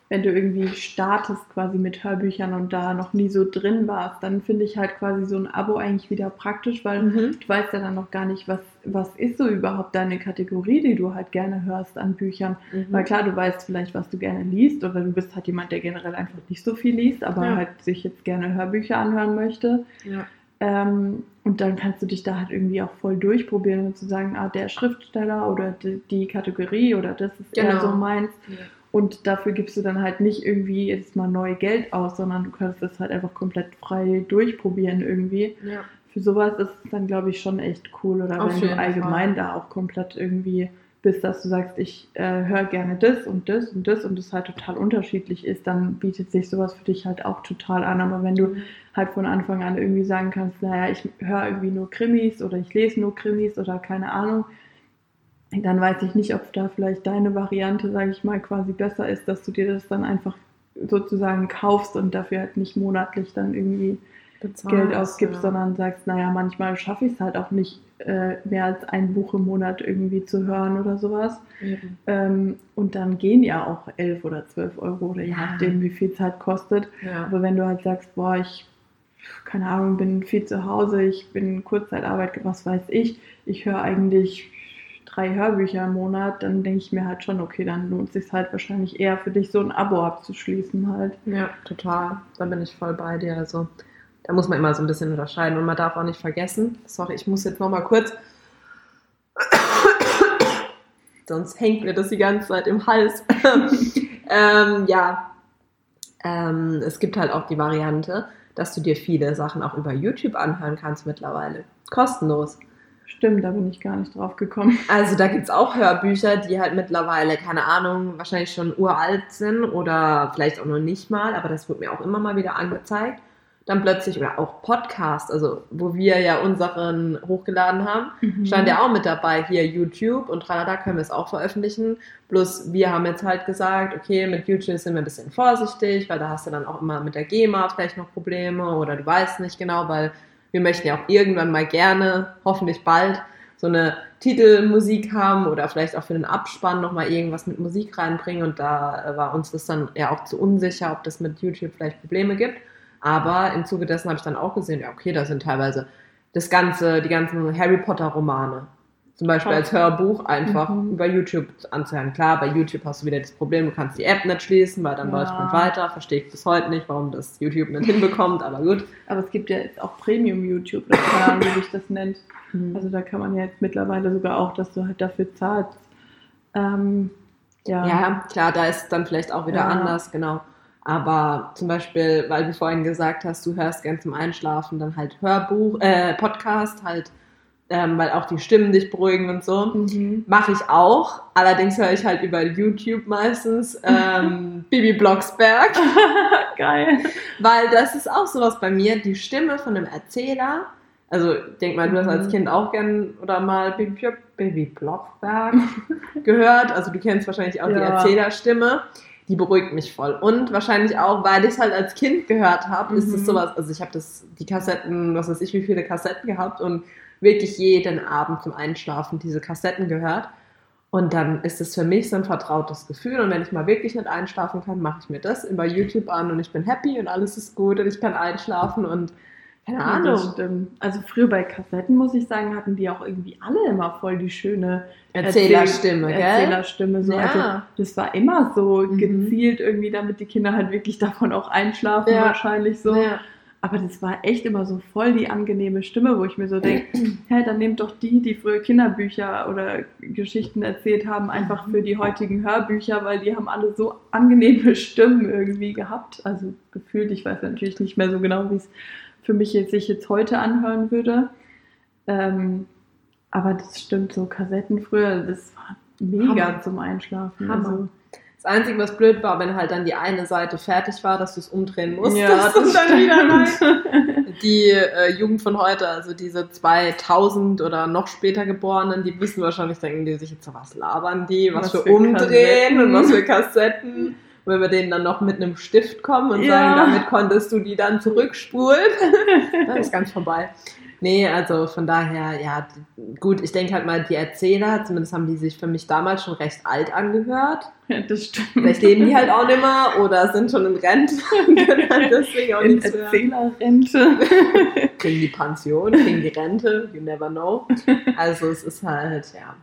wenn du irgendwie startest quasi mit Hörbüchern und da noch nie so drin warst, dann finde ich halt quasi so ein Abo eigentlich wieder praktisch, weil mhm. du weißt ja dann noch gar nicht, was, was ist so überhaupt deine Kategorie, die du halt gerne hörst an Büchern. Mhm. Weil klar, du weißt vielleicht, was du gerne liest oder du bist halt jemand, der generell einfach nicht so viel liest, aber ja. halt sich jetzt gerne Hörbücher anhören möchte. Ja. Ähm, und dann kannst du dich da halt irgendwie auch voll durchprobieren und zu sagen, ah, der Schriftsteller oder die, die Kategorie oder das ist genau. eher so meins. Ja. Und dafür gibst du dann halt nicht irgendwie jetzt mal neu Geld aus, sondern du kannst das halt einfach komplett frei durchprobieren irgendwie. Ja. Für sowas ist es dann, glaube ich, schon echt cool. Oder Auf wenn du allgemein Fall. da auch komplett irgendwie bist, dass du sagst, ich äh, höre gerne das und das und das und das halt total unterschiedlich ist, dann bietet sich sowas für dich halt auch total an. Aber wenn du mhm. halt von Anfang an irgendwie sagen kannst, naja, ich höre irgendwie nur Krimis oder ich lese nur Krimis oder keine Ahnung, dann weiß ich nicht, ob da vielleicht deine Variante, sage ich mal, quasi besser ist, dass du dir das dann einfach sozusagen kaufst und dafür halt nicht monatlich dann irgendwie Bezahlst, Geld ausgibst, ja. sondern sagst, naja, manchmal schaffe ich es halt auch nicht, äh, mehr als ein Buch im Monat irgendwie zu hören oder sowas. Mhm. Ähm, und dann gehen ja auch elf oder zwölf Euro oder je ja. nachdem, wie viel Zeit kostet. Ja. Aber wenn du halt sagst, boah, ich, keine Ahnung, bin viel zu Hause, ich bin Kurzzeitarbeit, was weiß ich, ich höre eigentlich drei Hörbücher im Monat, dann denke ich mir halt schon, okay, dann lohnt es sich halt wahrscheinlich eher für dich, so ein Abo abzuschließen halt. Ja, total. Da bin ich voll bei dir. Also da muss man immer so ein bisschen unterscheiden und man darf auch nicht vergessen, sorry, ich muss jetzt nochmal kurz, sonst hängt mir das die ganze Zeit im Hals. ähm, ja, ähm, es gibt halt auch die Variante, dass du dir viele Sachen auch über YouTube anhören kannst mittlerweile. Kostenlos. Stimmt, da bin ich gar nicht drauf gekommen. Also da gibt es auch Hörbücher, die halt mittlerweile, keine Ahnung, wahrscheinlich schon uralt sind oder vielleicht auch noch nicht mal, aber das wird mir auch immer mal wieder angezeigt. Dann plötzlich, oder auch Podcast, also wo wir ja unseren hochgeladen haben, mhm. stand ja auch mit dabei, hier YouTube und tralala können wir es auch veröffentlichen. Bloß wir haben jetzt halt gesagt, okay, mit YouTube sind wir ein bisschen vorsichtig, weil da hast du dann auch immer mit der GEMA vielleicht noch Probleme oder du weißt nicht genau, weil wir möchten ja auch irgendwann mal gerne, hoffentlich bald, so eine Titelmusik haben oder vielleicht auch für den Abspann nochmal irgendwas mit Musik reinbringen. Und da war uns das dann ja auch zu unsicher, ob das mit YouTube vielleicht Probleme gibt. Aber im Zuge dessen habe ich dann auch gesehen, ja, okay, da sind teilweise das ganze, die ganzen Harry Potter Romane zum Beispiel als Hörbuch einfach mhm. über YouTube anzuhören. Klar, bei YouTube hast du wieder das Problem, du kannst die App nicht schließen, weil dann ja. läuft man weiter. Verstehe ich bis heute nicht, warum das YouTube nicht hinbekommt, aber gut. Aber es gibt ja jetzt auch Premium YouTube, wie sich das nennt. Mhm. Also da kann man ja jetzt mittlerweile sogar auch, dass du halt dafür zahlst. Ähm, ja. ja, klar, da ist dann vielleicht auch wieder ja. anders, genau. Aber zum Beispiel, weil du vorhin gesagt hast, du hörst gern zum Einschlafen dann halt Hörbuch, äh, Podcast, halt ähm, weil auch die Stimmen dich beruhigen und so. Mhm. Mache ich auch. Allerdings höre ich halt über YouTube meistens ähm, Bibi Blocksberg. Geil. Weil das ist auch sowas bei mir, die Stimme von einem Erzähler. Also denk mal, du hast als mhm. Kind auch gern oder mal Bibi, Bibi Blocksberg gehört. Also du kennst wahrscheinlich auch ja. die Erzählerstimme. Die beruhigt mich voll. Und wahrscheinlich auch, weil ich es halt als Kind gehört habe, mhm. ist es mhm. sowas, also ich habe das, die Kassetten, was weiß ich, wie viele Kassetten gehabt und wirklich jeden Abend zum Einschlafen diese Kassetten gehört. Und dann ist es für mich so ein vertrautes Gefühl. Und wenn ich mal wirklich nicht einschlafen kann, mache ich mir das über YouTube an und ich bin happy und alles ist gut und ich kann einschlafen. Und Keine Ja, Ahnung. stimmt. Also früher bei Kassetten, muss ich sagen, hatten die auch irgendwie alle immer voll die schöne Erzählerstimme, Erzähl-? Erzählerstimme. So. Ja. Also das war immer so Mhm. gezielt irgendwie, damit die Kinder halt wirklich davon auch einschlafen Ja. wahrscheinlich so. Ja. Aber das war echt immer so voll die angenehme Stimme, wo ich mir so denke, hey, dann nehmt doch die, die früher Kinderbücher oder Geschichten erzählt haben, einfach für die heutigen Hörbücher, weil die haben alle so angenehme Stimmen irgendwie gehabt. Also gefühlt, ich weiß natürlich nicht mehr so genau, wie es für mich jetzt sich jetzt heute anhören würde. Ähm, aber das stimmt, so Kassetten früher, das war mega Hammer. zum Einschlafen. Hammer. Also, Einzige, was blöd war, wenn halt dann die eine Seite fertig war, dass du es umdrehen musstest ja, und dann wieder rein. Die äh, Jugend von heute, also diese 2000 oder noch später Geborenen, die wissen wahrscheinlich, denken die sich jetzt was labern die, was, Was für für Umdrehen Kassetten. und was für Kassetten. Und wenn wir denen dann noch mit einem Stift kommen und Ja. sagen, damit konntest du die dann zurückspulen, dann ist ganz vorbei. Nee, also von daher, ja, gut, ich denke halt mal, die Erzähler, zumindest haben die sich für mich damals schon recht alt angehört. ja, das stimmt. Vielleicht leben die halt auch nicht mehr oder sind schon in Rente halt deswegen auch in. Erzählerrente. Kriegen die Pension, kriegen die Rente, you never know. Also es ist halt, ja,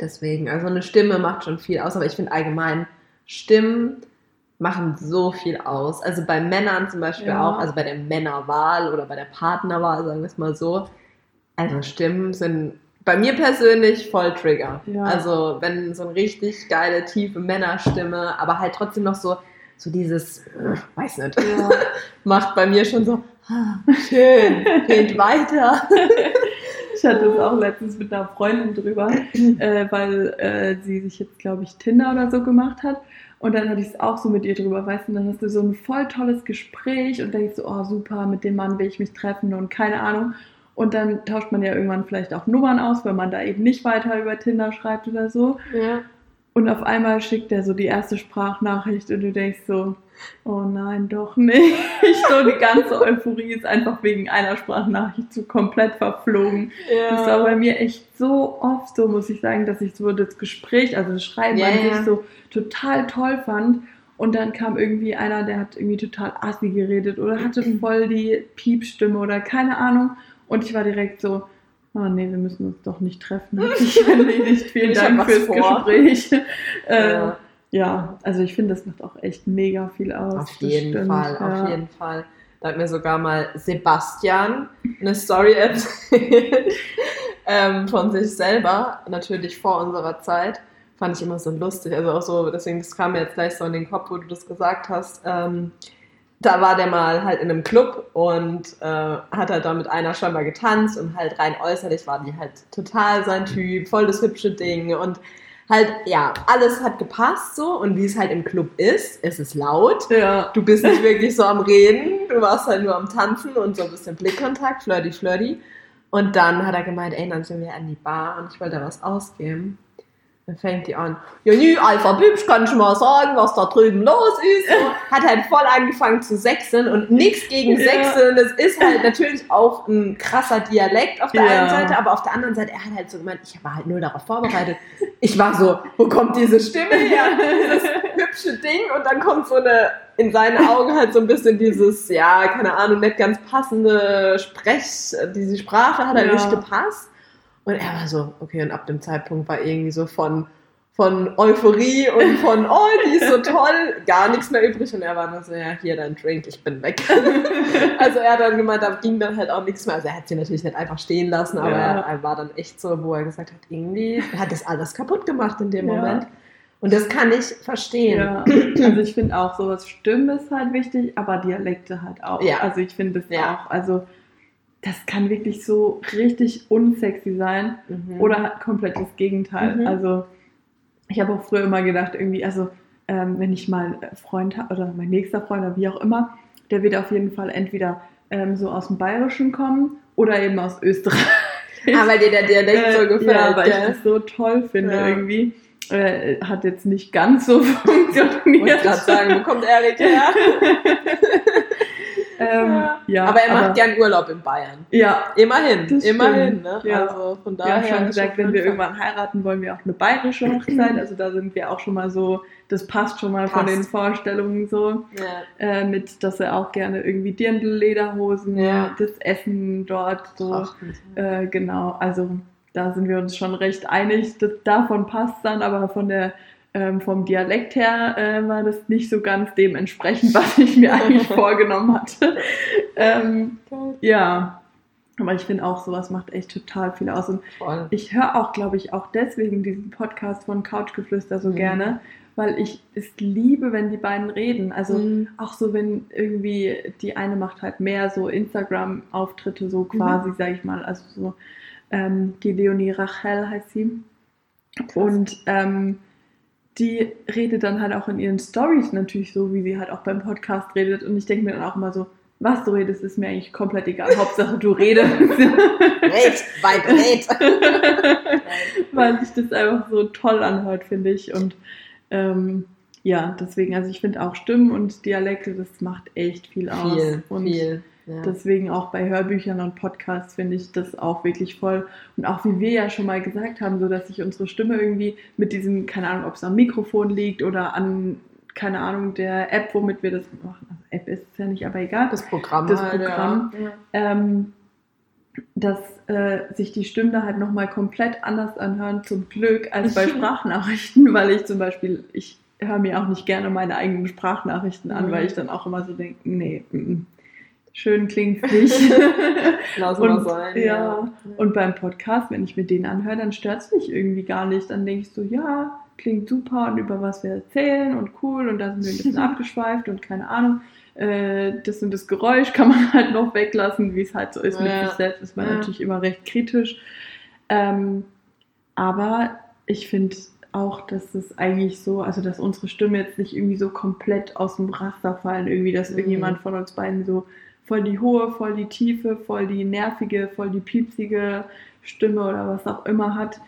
deswegen, also eine Stimme macht schon viel aus, aber ich finde allgemein, Stimmen machen so viel aus. Also bei Männern zum Beispiel Ja. auch, also bei der Männerwahl oder bei der Partnerwahl, sagen wir es mal so. Also Stimmen sind bei mir persönlich voll Trigger. Ja. Also wenn so eine richtig geile, tiefe Männerstimme, aber halt trotzdem noch so, so dieses, äh, weiß nicht, Ja. macht bei mir schon so, ah, schön, geht weiter. Ich hatte es auch letztens mit einer Freundin drüber, äh, weil äh, sie sich jetzt, glaube ich, Tinder oder so gemacht hat. Und dann hatte ich es auch so mit ihr drüber, weißt du, und dann hast du so ein voll tolles Gespräch und denkst so, oh super, mit dem Mann will ich mich treffen und keine Ahnung. Und dann tauscht man ja irgendwann vielleicht auch Nummern aus, wenn man da eben nicht weiter über Tinder schreibt oder so. Ja. Und auf einmal schickt er so die erste Sprachnachricht und du denkst so, oh nein, doch nicht. So die ganze Euphorie ist einfach wegen einer Sprachnachricht so komplett verflogen. Das war bei mir echt so oft so, muss ich sagen, dass ich so das Gespräch, also das Schreiben Ja, an ja. sich so total toll fand. Und dann kam irgendwie einer, der hat irgendwie total assi geredet oder hatte Mhm. voll die Piepstimme oder keine Ahnung. Und ich war direkt so, oh nee, wir müssen uns doch nicht treffen. Sich erledigt. Vielen Ich Dank fürs vor. Gespräch. Ja. Ja, also ich finde, das macht auch echt mega viel aus. Auf jeden stimmt, Fall, ja. auf jeden Fall. Da hat mir sogar mal Sebastian eine Story erzählt ähm, von sich selber, natürlich vor unserer Zeit. Fand ich immer so lustig. Also auch so, deswegen, das kam mir jetzt gleich so in den Kopf, wo du das gesagt hast. Ähm, da war der mal halt in einem Club und äh, hat halt da mit einer scheinbar getanzt und halt rein äußerlich war die halt total sein Typ, voll das hübsche Ding und halt, ja, alles hat gepasst so und wie es halt im Club ist, es ist laut. Ja, Du bist nicht wirklich so am Reden, du warst halt nur am Tanzen und so ein bisschen Blickkontakt, flirty, flirty. Und dann hat er gemeint, ey, dann sind wir an die Bar und ich wollte da was ausgeben. Dann fängt die an, ja, nü, Alpha Bübsch, kann ich mal sagen, was da drüben los ist. So, hat halt voll angefangen zu sechseln und nichts gegen. Sechseln. Das ist halt natürlich auch ein krasser Dialekt auf der Ja. einen Seite, aber auf der anderen Seite, er hat halt so gemeint, ich war halt null darauf vorbereitet. Ich war so, wo kommt diese Stimme her? Dieses hübsche Ding und dann kommt so eine, in seinen Augen halt so ein bisschen dieses, ja, keine Ahnung, nicht ganz passende Sprech, diese Sprache hat halt Ja. nicht gepasst. Und er war so, okay, und ab dem Zeitpunkt war irgendwie so von, von Euphorie und von, oh, die ist so toll, gar nichts mehr übrig. Und er war nur so, ja, hier dein Drink, ich bin weg. also er hat dann gemeint, da ging dann halt auch nichts mehr. Also er hat sie natürlich nicht einfach stehen lassen, aber Ja. er, er war dann echt so, wo er gesagt hat, irgendwie hat das alles kaputt gemacht in dem Ja. Moment. Und das kann ich verstehen. Ja, also ich finde auch sowas Stimmen ist halt wichtig, aber Dialekte halt auch. Ja. Also ich finde das Ja. auch, also das kann wirklich so richtig unsexy sein Mhm. oder halt komplett das Gegenteil. Mhm. Also ich habe auch früher immer gedacht, irgendwie, also ähm, wenn ich mal Freund habe oder mein nächster Freund oder wie auch immer, der wird auf jeden Fall entweder ähm, so aus dem Bayerischen kommen oder eben aus Österreich. Ah, weil dir der Dialekt so Äh, gefällt. Ja, weil ich gell? das so toll finde Ja. irgendwie. Äh, hat jetzt nicht ganz so Ich funktioniert. gerade sagen, wo kommt Erik her? Ähm, Ja. aber er macht gern Urlaub in Bayern. Ja, Immerhin, immerhin. Ne? Ja. Also von wir daher. haben schon gesagt, wenn wir Fall- irgendwann heiraten, wollen wir auch eine bayerische Hochzeit. Also da sind wir auch schon mal so, das passt schon mal von Passt. den Vorstellungen so. Ja. Äh, mit, dass er auch gerne irgendwie Dirndl-Lederhosen, Ja. das Essen dort so. Äh, genau, also da sind wir uns schon recht einig. Das, davon passt dann, aber von der ähm, vom Dialekt her äh, war das nicht so ganz dementsprechend, was ich mir eigentlich vorgenommen hatte. Ähm, ja, aber ich finde auch, sowas macht echt total viel aus. Und Voll. ich höre auch, glaube ich, auch deswegen diesen Podcast von Couchgeflüster so Mhm. gerne, weil ich es liebe, wenn die beiden reden. Also Mhm. auch so, wenn irgendwie die eine macht halt mehr so Instagram-Auftritte, so quasi, Mhm. sag ich mal. Also so ähm, die Leonie Rachel heißt sie. Und ähm, die redet dann halt auch in ihren Stories natürlich so, wie sie halt auch beim Podcast redet. Und ich denke mir dann auch immer so, was du redest, ist mir eigentlich komplett egal. Hauptsache du redest. Red, weit red. Weil sich das einfach so toll anhört, finde ich. Und ähm, ja, deswegen, also ich finde auch Stimmen und Dialekte, das macht echt viel aus. viel, und viel. Ja. Deswegen auch bei Hörbüchern und Podcasts finde ich das auch wirklich voll. Und auch wie wir ja schon mal gesagt haben, so dass sich unsere Stimme irgendwie mit diesem, keine Ahnung, ob es am Mikrofon liegt oder an, keine Ahnung, der App, womit wir das machen. Also App ist es ja nicht, aber egal. das Programm. das halt, Programm. Ja. Ähm, dass äh, sich die Stimmen da halt nochmal komplett anders anhören, zum Glück, als bei Sprachnachrichten, weil ich zum Beispiel, ich höre mir auch nicht gerne meine eigenen Sprachnachrichten an, Mhm. weil ich dann auch immer so denke, nee, mm, mm, schön klingt's nicht. Lass Und- mal sein. ja. Und beim Podcast, wenn ich mir den anhöre, dann stört es mich irgendwie gar nicht. Dann denke ich so, ja, klingt super und über was wir erzählen und cool und da sind wir ein bisschen abgeschweift und keine Ahnung. Äh, das und das Geräusch kann man halt noch weglassen, wie es halt so ist mit Ja. sich selbst, ist man Ja. natürlich immer recht kritisch. Ähm, aber ich finde auch, dass es eigentlich so, also dass unsere Stimme jetzt nicht irgendwie so komplett aus dem Raster fallen, irgendwie, dass Mhm. irgendjemand von uns beiden so voll die hohe, voll die tiefe, voll die nervige, voll die piepsige Stimme oder was auch immer hat.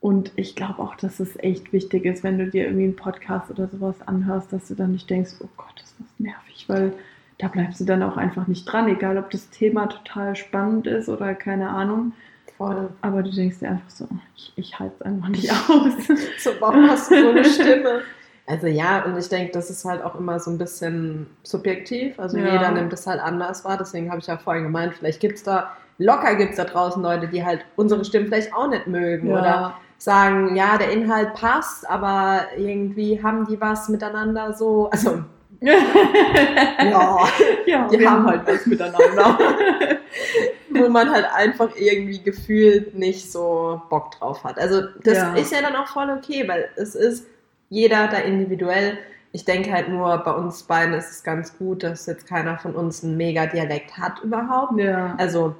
Und ich glaube auch, dass es echt wichtig ist, wenn du dir irgendwie einen Podcast oder sowas anhörst, dass du dann nicht denkst, oh Gott, ist das nervig, weil da bleibst du dann auch einfach nicht dran, egal ob das Thema total spannend ist oder keine Ahnung. Voll. Aber du denkst dir einfach so, ich, ich halte es einfach nicht aus. So, warum hast du so eine Stimme? Also ja, und ich denke, das ist halt auch immer so ein bisschen subjektiv. Also Ja. jeder nimmt es halt anders wahr. Deswegen habe ich ja vorhin gemeint, vielleicht gibt es da, locker gibt es da draußen Leute, die halt unsere Stimmen vielleicht auch nicht mögen. Oder sagen, ja, der Inhalt passt, aber irgendwie haben die was miteinander so. Also, ja, ja, Die haben halt was miteinander. wo man halt einfach irgendwie gefühlt nicht so Bock drauf hat. Also das Ja. ist ja dann auch voll okay, weil es ist jeder da individuell. Ich denke halt nur, bei uns beiden ist es ganz gut, dass jetzt keiner von uns einen Mega-Dialekt hat überhaupt. ja. Also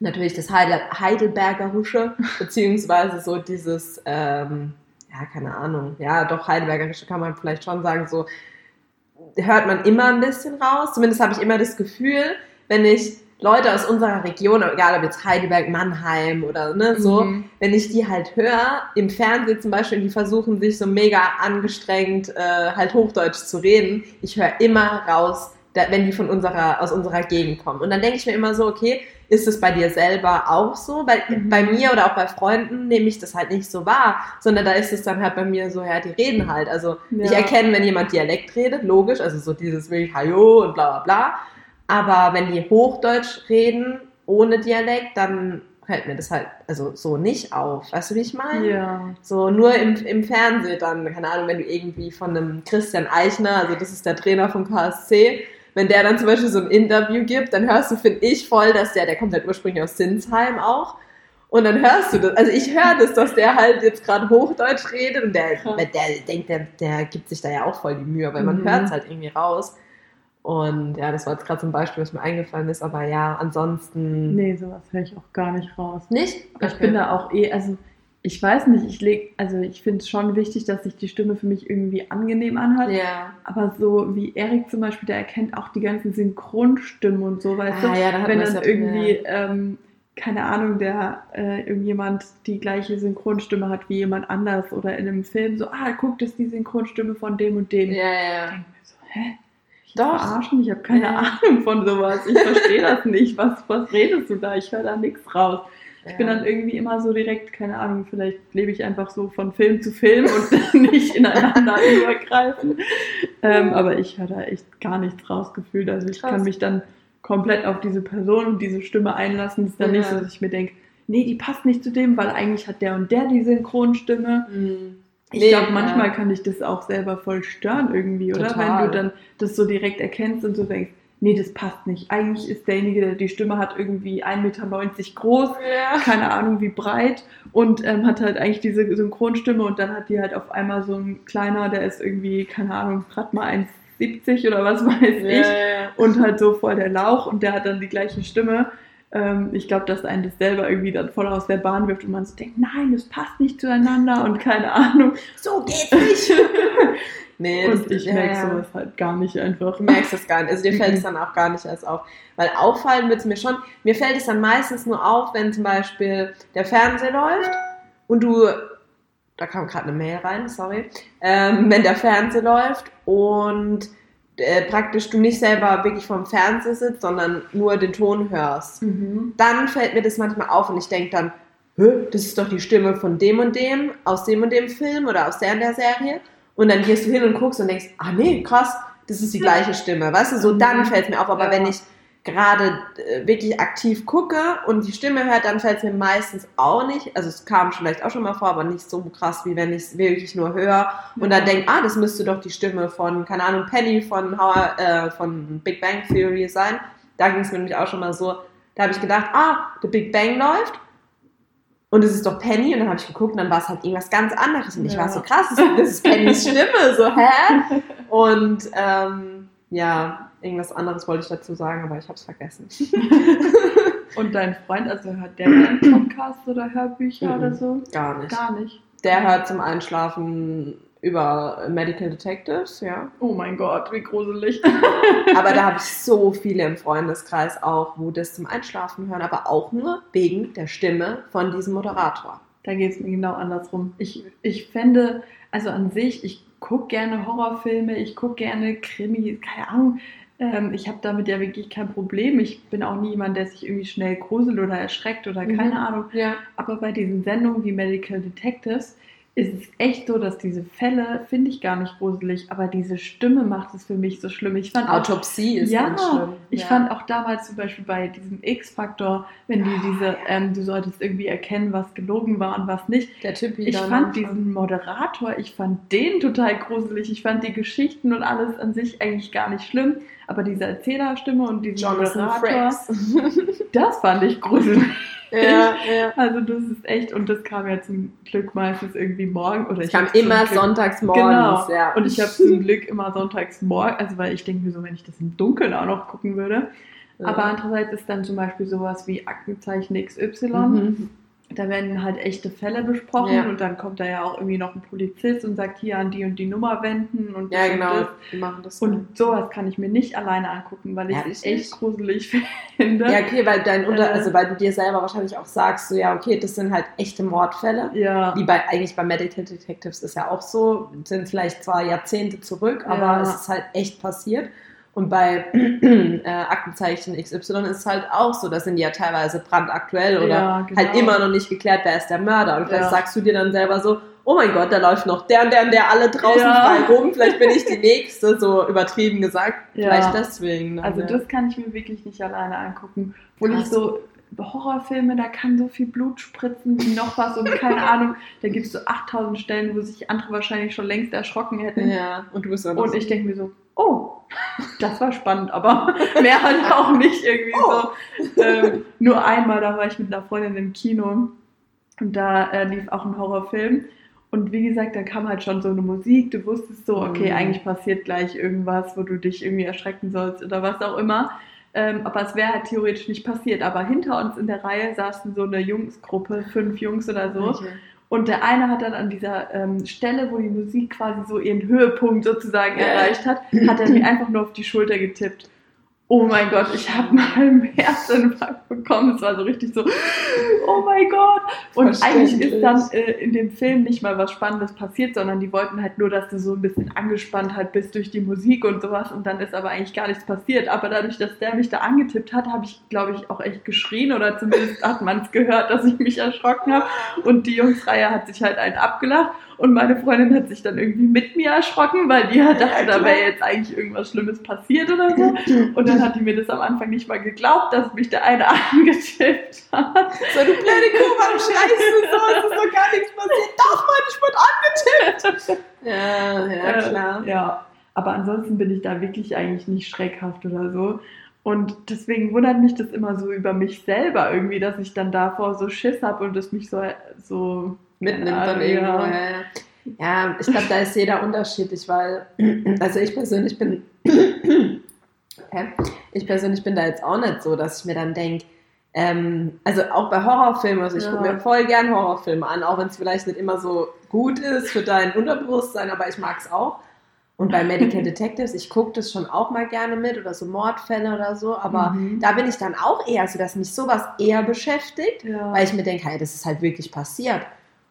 natürlich das Heidel Heidelbergerische, beziehungsweise so dieses, ähm, ja, keine Ahnung, ja, doch Heidelbergerische kann man vielleicht schon sagen, so hört man immer ein bisschen raus. Zumindest habe ich immer das Gefühl, wenn ich Leute aus unserer Region, egal ob jetzt Heidelberg, Mannheim oder ne, so, Mhm. wenn ich die halt höre, im Fernsehen zum Beispiel, die versuchen sich so mega angestrengt äh, halt Hochdeutsch zu reden, ich höre immer raus, da, wenn die von unserer, aus unserer Gegend kommen. Und dann denke ich mir immer so, okay, ist es bei dir selber auch so? Weil Mhm. bei mir oder auch bei Freunden nehme ich das halt nicht so wahr, sondern da ist es dann halt bei mir so, ja, die reden halt. Also ich Ja. erkenne, wenn jemand Dialekt redet, logisch, also so dieses wirklich Hallo und bla bla bla. Aber wenn die Hochdeutsch reden, ohne Dialekt, dann fällt mir das halt also so nicht auf. Weißt du, wie ich meine? Ja. So nur im, im Fernsehen dann, keine Ahnung, wenn du irgendwie von einem Christian Eichner, also das ist der Trainer vom KSC, wenn der dann zum Beispiel so ein Interview gibt, dann hörst du, finde ich, voll, dass der, der kommt halt ursprünglich aus Sinsheim auch. Und dann hörst du das, also ich höre das, dass der halt jetzt gerade Hochdeutsch redet und der, der denkt, der, der gibt sich da ja auch voll die Mühe, weil man Mhm. hört es halt irgendwie raus. Und ja, das war jetzt gerade so ein Beispiel, was mir eingefallen ist, aber ja, ansonsten Nee, sowas höre ich auch gar nicht raus. nicht. Ich bin da auch eh, also ich weiß nicht, ich leg, also ich finde es schon wichtig, dass sich die Stimme für mich irgendwie angenehm anhört. Ja. Aber so wie Erik zum Beispiel, der erkennt auch die ganzen Synchronstimmen und so, weißt Ah, du? ja, da hat Wenn dann ja- irgendwie, ähm, keine Ahnung, der äh, irgendjemand die gleiche Synchronstimme hat wie jemand anders oder in einem Film so, ah, guck, das ist die Synchronstimme von dem und dem. Ja, ja. Ich denk mir so, hä? Doch. Verarschen? Ich habe keine ja. Ahnung von sowas. Ich verstehe das nicht. Was, was redest du da? Ich höre da nichts raus. Ich bin dann irgendwie immer so direkt, keine Ahnung, vielleicht lebe ich einfach so von Film zu Film und nicht ineinander übergreifen. Ähm, aber ich höre da echt gar nichts rausgefühlt. Also ich Krass. kann mich dann komplett auf diese Person und diese Stimme einlassen. Es ist dann ja. nicht so, dass ich mir denke, nee, die passt nicht zu dem, weil eigentlich hat der und der die Synchronstimme. Mhm. Ich nee, glaube, manchmal ja. kann dich das auch selber voll stören irgendwie, oder? Total. Wenn du dann das so direkt erkennst und so denkst, nee, das passt nicht. Eigentlich ist derjenige, der die Stimme hat, irgendwie 1,90 Meter groß, ja. keine Ahnung wie breit und ähm, hat halt eigentlich diese Synchronstimme und dann hat die halt auf einmal so ein kleiner, der ist irgendwie, keine Ahnung, gerade mal 1,70 oder was weiß ja, ich und halt so voll der Lauch und der hat dann die gleiche Stimme. Ähm, ich glaube, dass einen das selber irgendwie dann voll aus der Bahn wirft und man so denkt, nein, das passt nicht zueinander und keine Ahnung. So geht's nicht. Nee, und ich merke ja, sowas halt gar nicht einfach. Du merkst es gar nicht. Also dir fällt es dann auch gar nicht erst auf. Weil auffallen wird es mir schon. Mir fällt es dann meistens nur auf, wenn zum Beispiel der Fernseher läuft und du. Da kam gerade eine Mail rein, sorry. Ähm, wenn der Fernseher läuft und äh, praktisch du nicht selber wirklich vorm Fernseher sitzt, sondern nur den Ton hörst, mhm. dann fällt mir das manchmal auf und ich denke dann, das ist doch die Stimme von dem und dem aus dem und dem Film oder aus der und der Serie. Und dann gehst du hin und guckst und denkst, ah nee, krass, das ist die gleiche Stimme. Weißt du, so dann mhm. fällt es mir auf. Aber ja. wenn ich gerade äh, wirklich aktiv gucke und die Stimme hört, dann fällt es mir meistens auch nicht. Also es kam vielleicht auch schon mal vor, aber nicht so krass, wie wenn ich es wirklich nur höre und dann denke, ah, das müsste doch die Stimme von, keine Ahnung, Penny von, How, äh, von Big Bang Theory sein. Da ging es mir nämlich auch schon mal so. Da habe ich gedacht, ah, The Big Bang läuft und es ist doch Penny und dann habe ich geguckt und dann war es halt irgendwas ganz anderes und ich ja. war so krass, das ist Pennys Stimme, so hä? Und ähm, ja, irgendwas anderes wollte ich dazu sagen, aber ich habe es vergessen. und dein Freund, also hört der einen Podcast oder Hörbücher oder so? Gar nicht. Gar nicht. Der hört zum Einschlafen über Medical Detectives, ja. Oh mein Gott, wie gruselig. aber da habe ich so viele im Freundeskreis auch, wo das zum Einschlafen hören, aber auch nur wegen der Stimme von diesem Moderator. Da geht es mir genau andersrum. Ich, ich fände, also an sich, ich gucke gerne Horrorfilme, ich gucke gerne Krimi, keine Ahnung. Ähm, ich habe damit ja wirklich kein Problem. Ich bin auch nie jemand, der sich irgendwie schnell gruselt oder erschreckt oder keine mhm. Ahnung. Ja. Aber bei diesen Sendungen wie Medical Detectives, ist es echt so, dass diese Fälle finde ich gar nicht gruselig, aber diese Stimme macht es für mich so schlimm. Ich fand Autopsie auch, ist ja, ganz schlimm. Ich ja. fand auch damals zum Beispiel bei diesem X-Faktor, wenn die diese, ähm, du solltest irgendwie erkennen, was gelogen war und was nicht. Der Typ Ich fand diesen Moderator, ich fand den total gruselig. Ich fand die Geschichten und alles an sich eigentlich gar nicht schlimm, aber diese Erzählerstimme und diesen Moderator, das fand ich gruselig. Ja, ja. Also das ist echt, und das kam ja zum Glück meistens irgendwie morgen. Oder ich kam immer Glück, sonntags morgens, genau. ja. Und ich habe zum Glück immer sonntags morgen, also weil ich denke mir so, wenn ich das im Dunkeln auch noch gucken würde. Ja. Aber andererseits ist dann zum Beispiel sowas wie Aktenzeichen XY. Mhm da werden halt echte Fälle besprochen ja. und dann kommt da ja auch irgendwie noch ein Polizist und sagt hier an die und die Nummer wenden und ja genau. das. die machen das und sowas kann ich mir nicht alleine angucken weil ich es echt gruselig finde. Ja okay weil dein Unter äh, also weil du dir selber wahrscheinlich auch sagst so ja okay das sind halt echte Mordfälle. Ja. Wie bei eigentlich bei Medical Detectives ist ja auch so sind vielleicht zwar Jahrzehnte zurück aber ja. es ist halt echt passiert und bei äh, Aktenzeichen XY ist es halt auch so, das sind die ja teilweise brandaktuell oder ja, genau. halt immer noch nicht geklärt, wer ist der Mörder. Und vielleicht ja. sagst du dir dann selber so, oh mein Gott, da läuft noch der und der und der alle draußen ja. frei rum, vielleicht bin ich die Nächste, so übertrieben gesagt. Vielleicht deswegen. Dann, also das kann ich mir wirklich nicht alleine angucken. Wo ich so Horrorfilme, da kann so viel Blut spritzen wie noch was und keine Ahnung. Da gibt es so 8000 Stellen, wo sich andere wahrscheinlich schon längst erschrocken hätten. Ja, und du bist Und ich denke mir so, oh, das war spannend, aber mehr halt auch nicht irgendwie oh. so. Ähm, nur einmal, da war ich mit einer Freundin im Kino und da äh, lief auch ein Horrorfilm. Und wie gesagt, da kam halt schon so eine Musik, du wusstest so, okay, mhm. eigentlich passiert gleich irgendwas, wo du dich irgendwie erschrecken sollst oder was auch immer. Ähm, aber es wäre halt theoretisch nicht passiert. Aber hinter uns in der Reihe saßen so eine Jungsgruppe, fünf Jungs oder so. Okay. Und der eine hat dann an dieser ähm, Stelle, wo die Musik quasi so ihren Höhepunkt sozusagen erreicht hat, hat er mir einfach nur auf die Schulter getippt. Oh mein Gott, ich habe mal einen Herzinfarkt bekommen. Es war so richtig so, oh mein Gott. Und eigentlich ist dann äh, in dem Film nicht mal was Spannendes passiert, sondern die wollten halt nur, dass du so ein bisschen angespannt halt bist durch die Musik und sowas. Und dann ist aber eigentlich gar nichts passiert. Aber dadurch, dass der mich da angetippt hat, habe ich, glaube ich, auch echt geschrien oder zumindest hat man es gehört, dass ich mich erschrocken habe. Und die Jungsreihe hat sich halt einen abgelacht. Und meine Freundin hat sich dann irgendwie mit mir erschrocken, weil die halt dachte, ja, da wäre jetzt eigentlich irgendwas Schlimmes passiert oder so. Und dann hat die mir das am Anfang nicht mal geglaubt, dass mich der eine angetippt hat. So, du blöde Kuh, warum schreist du so? Es ist doch gar nichts passiert. Doch, Mann, ich wurde angetippt. Ja, ja, äh, klar. Äh, ja, aber ansonsten bin ich da wirklich eigentlich nicht schreckhaft oder so. Und deswegen wundert mich das immer so über mich selber irgendwie, dass ich dann davor so Schiss habe und es mich so, so mitnimmt dann irgendwo. Ja, ja ich glaube, da ist jeder unterschiedlich, weil, also ich persönlich bin, okay, ich persönlich bin da jetzt auch nicht so, dass ich mir dann denke, ähm, also auch bei Horrorfilmen, also ich ja. gucke mir voll gern Horrorfilme an, auch wenn es vielleicht nicht immer so gut ist für dein Unterbewusstsein, aber ich mag es auch. Und bei Medical Detectives, ich gucke das schon auch mal gerne mit oder so Mordfälle oder so, aber mhm. da bin ich dann auch eher so, dass mich sowas eher beschäftigt, ja. weil ich mir denke, hey, das ist halt wirklich passiert.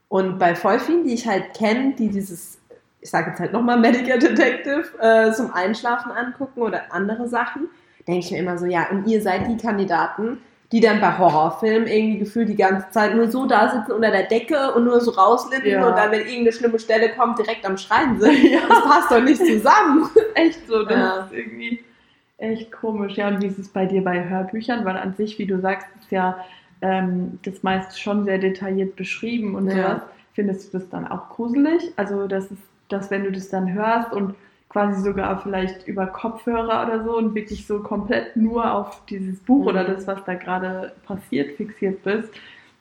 Und bei voll vielen, die ich halt kenne, die dieses, ich sage jetzt halt nochmal Medical Detective äh, zum Einschlafen angucken oder andere Sachen, denke ich mir immer so, ja, und ihr seid die Kandidaten, die dann bei Horrorfilmen irgendwie gefühlt die ganze Zeit nur so da sitzen unter der Decke und nur so rauslippen ja. und dann, wenn irgendeine schlimme Stelle kommt, direkt am Schreien sind. Ja. Das passt doch nicht zusammen. Echt so, das ja. ist irgendwie echt komisch. Ja, und wie ist es bei dir bei Hörbüchern? Weil an sich, wie du sagst, ist ja ähm, das meist schon sehr detailliert beschrieben und ja. sowas. Findest du das dann auch gruselig? Also, dass, es, dass wenn du das dann hörst und quasi sogar vielleicht über Kopfhörer oder so und wirklich so komplett nur auf dieses Buch mhm. oder das, was da gerade passiert, fixiert bist,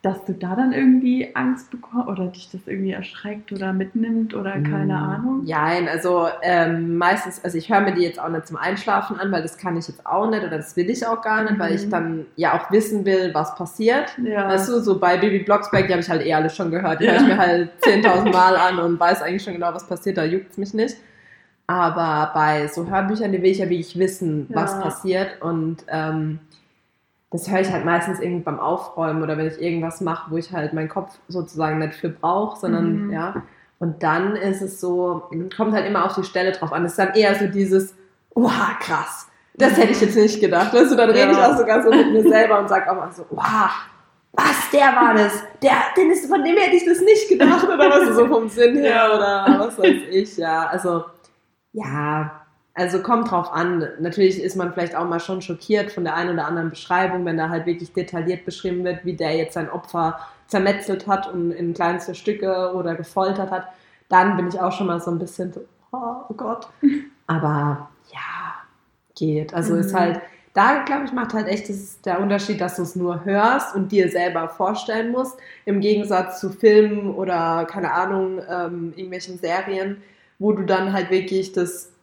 dass du da dann irgendwie Angst bekommst oder dich das irgendwie erschreckt oder mitnimmt oder keine mm, Ahnung? Ja, also ähm, meistens, also ich höre mir die jetzt auch nicht zum Einschlafen an, weil das kann ich jetzt auch nicht oder das will ich auch gar nicht, mhm. weil ich mhm. dann ja auch wissen will, was passiert. Ja. Weißt du, so bei Baby Blocksberg, die habe ich halt eh alle schon gehört. Die ja. höre ich mir halt 10.000 Mal an und weiß eigentlich schon genau, was passiert, da juckt es mich nicht. Aber bei so Hörbüchern, die will ich ja wirklich wissen, was ja. passiert und ähm, das höre ich halt meistens irgendwie beim Aufräumen oder wenn ich irgendwas mache, wo ich halt meinen Kopf sozusagen nicht für brauche, sondern mhm. ja. Und dann ist es so, kommt halt immer auf die Stelle drauf an. Es ist dann eher so dieses, wow, krass. Das hätte ich jetzt nicht gedacht. Weißt du, dann rede ja. ich auch sogar so mit mir selber und sage auch mal so, wow, was, der war das? Der, den ist, von dem hätte ich das nicht gedacht oder was so vom Sinn her oder was weiß ich, ja. Also, ja, also kommt drauf an. Natürlich ist man vielleicht auch mal schon schockiert von der einen oder anderen Beschreibung, wenn da halt wirklich detailliert beschrieben wird, wie der jetzt sein Opfer zermetzelt hat und in kleinste Stücke oder gefoltert hat. Dann bin ich auch schon mal so ein bisschen so, oh Gott. Aber ja, geht. Also mhm. ist halt, da glaube ich, macht halt echt das der Unterschied, dass du es nur hörst und dir selber vorstellen musst, im Gegensatz zu Filmen oder keine Ahnung, ähm, irgendwelchen Serien, wo du dann halt wirklich das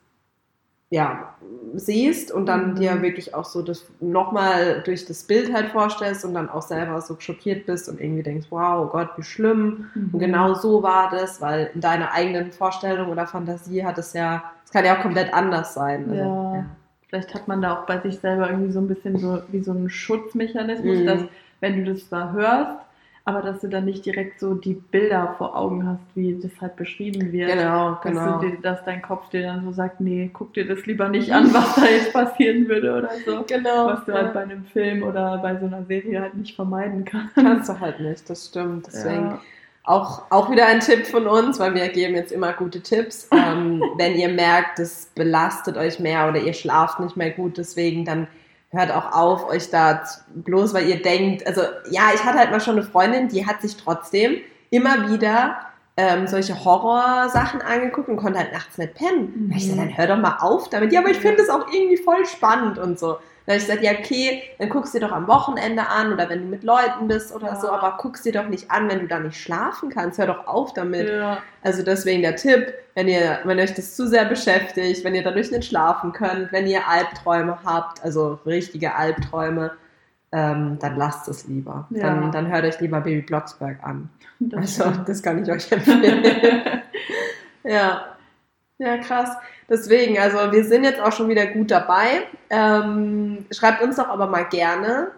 ja, siehst und dann mhm. dir wirklich auch so das nochmal durch das Bild halt vorstellst und dann auch selber so schockiert bist und irgendwie denkst, wow, oh Gott, wie schlimm. Mhm. Und genau so war das, weil in deiner eigenen Vorstellung oder Fantasie hat es ja, es kann ja auch komplett anders sein. Also, ja. ja. Vielleicht hat man da auch bei sich selber irgendwie so ein bisschen so wie so einen Schutzmechanismus, mhm. dass wenn du das da hörst, aber dass du dann nicht direkt so die Bilder vor Augen hast, wie das halt beschrieben wird. Genau, genau. Dir, dass dein Kopf dir dann so sagt, nee, guck dir das lieber nicht an, was da jetzt passieren würde oder so. Genau. Was du halt bei einem Film oder bei so einer Serie halt nicht vermeiden kannst. Kannst du halt nicht, das stimmt. Deswegen ja. auch, auch wieder ein Tipp von uns, weil wir geben jetzt immer gute Tipps. Ähm, wenn ihr merkt, das belastet euch mehr oder ihr schlaft nicht mehr gut, deswegen dann hört auch auf, euch da bloß, weil ihr denkt, also ja, ich hatte halt mal schon eine Freundin, die hat sich trotzdem immer wieder ähm, solche Horrorsachen angeguckt und konnte halt nachts nicht pennen. Mhm. ich gesagt, dann hör doch mal auf damit. Ja, aber ich finde es auch irgendwie voll spannend und so. Dann habe ich gesagt, ja, okay, dann guckst du dir doch am Wochenende an oder wenn du mit Leuten bist oder ja. so, aber guckst dir doch nicht an, wenn du da nicht schlafen kannst. Hör doch auf damit. Ja. Also deswegen der Tipp, wenn ihr, wenn euch das zu sehr beschäftigt, wenn ihr dadurch nicht schlafen könnt, wenn ihr Albträume habt, also richtige Albträume, ähm, dann lasst es lieber. Ja. Dann, dann hört euch lieber Baby Blocksberg an. Das also, das kann ich euch empfehlen. ja. Ja, krass. Deswegen, also wir sind jetzt auch schon wieder gut dabei. Ähm, schreibt uns doch aber mal gerne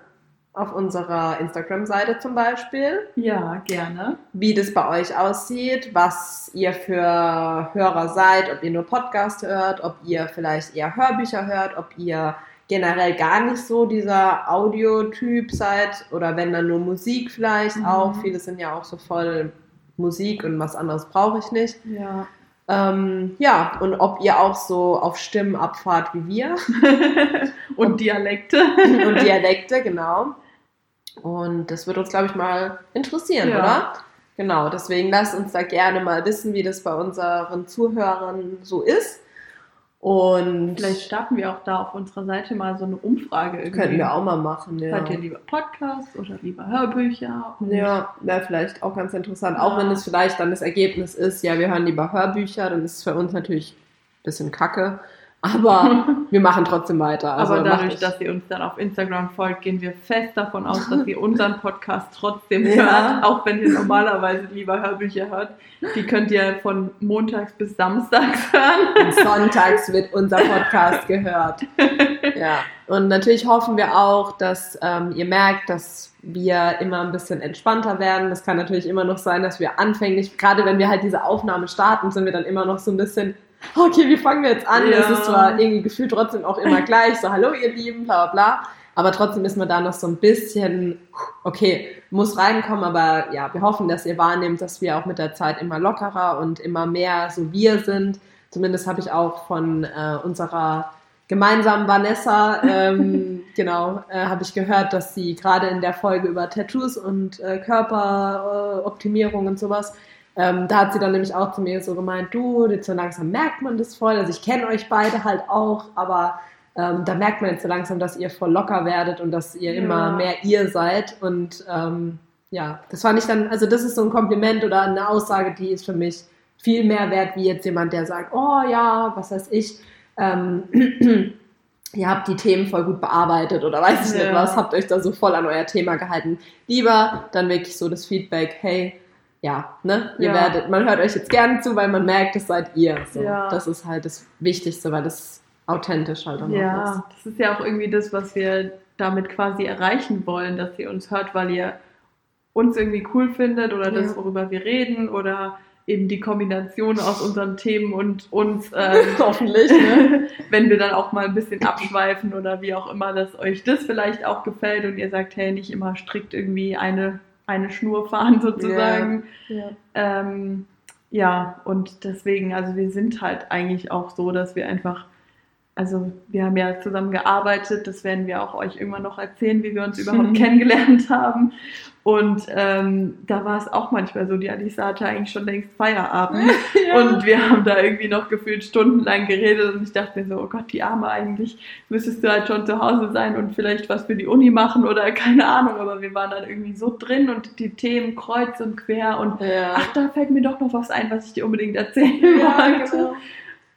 auf unserer Instagram-Seite zum Beispiel. Ja, gerne. Wie das bei euch aussieht, was ihr für Hörer seid, ob ihr nur Podcast hört, ob ihr vielleicht eher Hörbücher hört, ob ihr generell gar nicht so dieser Audiotyp seid oder wenn dann nur Musik vielleicht mhm. auch. Viele sind ja auch so voll Musik und was anderes brauche ich nicht. Ja. Ähm, ja, und ob ihr auch so auf Stimmen abfahrt wie wir. und, und Dialekte. und Dialekte, genau. Und das wird uns, glaube ich, mal interessieren, ja. oder? Genau, deswegen lasst uns da gerne mal wissen, wie das bei unseren Zuhörern so ist. Und vielleicht starten wir auch da auf unserer Seite mal so eine Umfrage irgendwie. Können wir auch mal machen, ja. Hört ihr lieber Podcasts oder lieber Hörbücher? Ja, wäre vielleicht auch ganz interessant. Ja. Auch wenn es vielleicht dann das Ergebnis ist, ja, wir hören lieber Hörbücher, dann ist es für uns natürlich ein bisschen kacke. Aber wir machen trotzdem weiter. Also Aber dadurch, dass ihr uns dann auf Instagram folgt, gehen wir fest davon aus, dass ihr unseren Podcast trotzdem ja. hört, auch wenn ihr normalerweise lieber Hörbücher hört. Die könnt ihr von montags bis samstags hören. Und sonntags wird unser Podcast gehört. Ja. Und natürlich hoffen wir auch, dass ähm, ihr merkt, dass wir immer ein bisschen entspannter werden. Das kann natürlich immer noch sein, dass wir anfänglich, gerade wenn wir halt diese Aufnahme starten, sind wir dann immer noch so ein bisschen okay, wie fangen wir jetzt an? Ja. Es ist zwar irgendwie gefühlt trotzdem auch immer gleich, so hallo ihr Lieben, bla bla bla. Aber trotzdem ist man da noch so ein bisschen, okay, muss reinkommen, aber ja, wir hoffen, dass ihr wahrnehmt, dass wir auch mit der Zeit immer lockerer und immer mehr so wir sind. Zumindest habe ich auch von äh, unserer gemeinsamen Vanessa, ähm, genau, äh, habe ich gehört, dass sie gerade in der Folge über Tattoos und äh, Körperoptimierung und sowas ähm, da hat sie dann nämlich auch zu mir so gemeint, du, jetzt so langsam merkt man das voll. Also ich kenne euch beide halt auch, aber ähm, da merkt man jetzt so langsam, dass ihr voll locker werdet und dass ihr ja. immer mehr ihr seid. Und ähm, ja, das fand ich dann, also das ist so ein Kompliment oder eine Aussage, die ist für mich viel mehr wert, wie jetzt jemand, der sagt, oh ja, was weiß ich, ähm, ihr habt die Themen voll gut bearbeitet oder weiß ich ja. nicht was, habt euch da so voll an euer Thema gehalten. Lieber dann wirklich so das Feedback, hey, ja, ne? Ihr ja. werdet, man hört euch jetzt gerne zu, weil man merkt, das seid ihr. So. Ja. Das ist halt das Wichtigste, weil das authentisch halt auch ja, ist. Ja, das ist ja auch irgendwie das, was wir damit quasi erreichen wollen, dass ihr uns hört, weil ihr uns irgendwie cool findet oder ja. das, worüber wir reden oder eben die Kombination aus unseren Themen und uns ähm, hoffentlich, ne? wenn wir dann auch mal ein bisschen abschweifen oder wie auch immer, dass euch das vielleicht auch gefällt und ihr sagt, hey, nicht immer strikt irgendwie eine eine Schnur fahren sozusagen. Ja, ja. Ähm, ja, und deswegen, also wir sind halt eigentlich auch so, dass wir einfach also wir haben ja zusammen gearbeitet, das werden wir auch euch irgendwann noch erzählen, wie wir uns überhaupt kennengelernt haben. Und ähm, da war es auch manchmal so, die Alisa hatte eigentlich schon längst Feierabend ja. und wir haben da irgendwie noch gefühlt stundenlang geredet und ich dachte mir so, oh Gott, die Arme eigentlich, müsstest du halt schon zu Hause sein und vielleicht was für die Uni machen oder keine Ahnung, aber wir waren dann irgendwie so drin und die Themen kreuz und quer und ja. ach, da fällt mir doch noch was ein, was ich dir unbedingt erzählen ja, wollte. Genau.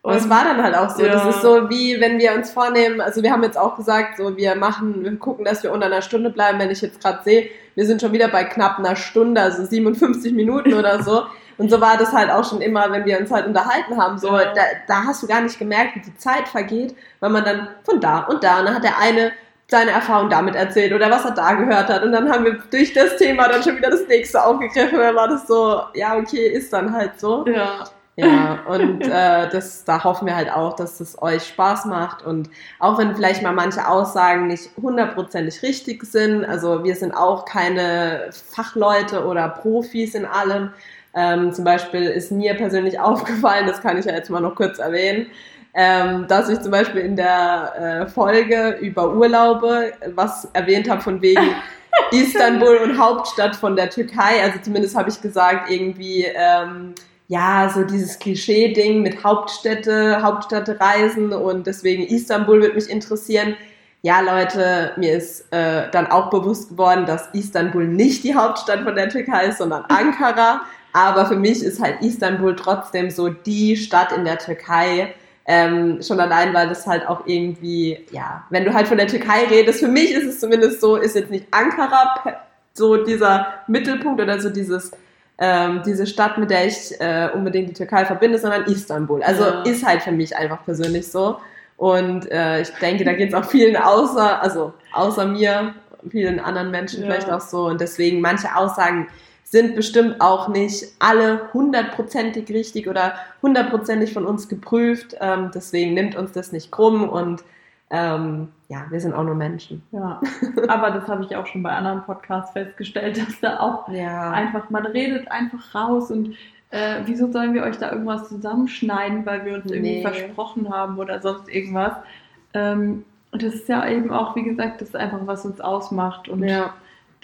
Und es war dann halt auch so. Ja. Das ist so wie, wenn wir uns vornehmen, also wir haben jetzt auch gesagt, so wir machen, wir gucken, dass wir unter einer Stunde bleiben, wenn ich jetzt gerade sehe, wir sind schon wieder bei knapp einer Stunde, also 57 Minuten oder so. Und so war das halt auch schon immer, wenn wir uns halt unterhalten haben. So, ja. da, da hast du gar nicht gemerkt, wie die Zeit vergeht, weil man dann von da und da, und dann hat der eine seine Erfahrung damit erzählt oder was er da gehört hat. Und dann haben wir durch das Thema dann schon wieder das nächste aufgegriffen. Und dann war das so, ja, okay, ist dann halt so. Ja. Ja, und äh, das, da hoffen wir halt auch, dass es euch Spaß macht. Und auch wenn vielleicht mal manche Aussagen nicht hundertprozentig richtig sind, also wir sind auch keine Fachleute oder Profis in allem. Ähm, zum Beispiel ist mir persönlich aufgefallen, das kann ich ja jetzt mal noch kurz erwähnen, ähm, dass ich zum Beispiel in der äh, Folge über Urlaube was erwähnt habe von wegen Istanbul und Hauptstadt von der Türkei. Also zumindest habe ich gesagt, irgendwie ähm, ja, so dieses Klischee-Ding mit Hauptstädte, Hauptstadtreisen und deswegen Istanbul wird mich interessieren. Ja, Leute, mir ist äh, dann auch bewusst geworden, dass Istanbul nicht die Hauptstadt von der Türkei ist, sondern Ankara. Aber für mich ist halt Istanbul trotzdem so die Stadt in der Türkei. Ähm, schon allein, weil das halt auch irgendwie, ja, wenn du halt von der Türkei redest, für mich ist es zumindest so, ist jetzt nicht Ankara so dieser Mittelpunkt oder so dieses ähm, diese Stadt, mit der ich äh, unbedingt die Türkei verbinde, sondern Istanbul. Also Ja. ist halt für mich einfach persönlich so. Und äh, ich denke, da geht es auch vielen außer, also außer mir, vielen anderen Menschen Ja. vielleicht auch so. Und deswegen manche Aussagen sind bestimmt auch nicht alle hundertprozentig richtig oder hundertprozentig von uns geprüft. Ähm, deswegen nimmt uns das nicht krumm und ähm, ja, wir sind auch nur Menschen. Ja, aber das habe ich auch schon bei anderen Podcasts festgestellt, dass da auch Ja. einfach, man redet einfach raus und äh, wieso sollen wir euch da irgendwas zusammenschneiden, weil wir uns irgendwie Nee. versprochen haben oder sonst irgendwas. Ähm, und das ist ja eben auch, wie gesagt, das ist einfach, was uns ausmacht und ja.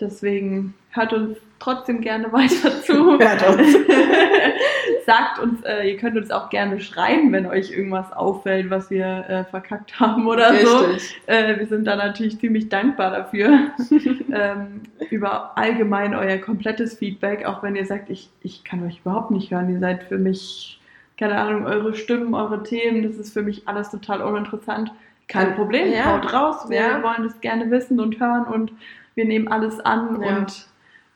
Deswegen hört uns trotzdem gerne weiter zu. Hört uns. Sagt uns, äh, ihr könnt uns auch gerne schreiben, wenn euch irgendwas auffällt, was wir äh, verkackt haben oder so. Richtig. Äh, wir sind da natürlich ziemlich dankbar dafür. ähm, über allgemein euer komplettes Feedback, auch wenn ihr sagt, ich, ich kann euch überhaupt nicht hören. Ihr seid für mich, keine Ahnung, eure Stimmen, eure Themen, das ist für mich alles total uninteressant. Kein Kann- Problem, ja. haut raus. Wir Ja. wollen das gerne wissen und hören und wir nehmen alles an Ja. und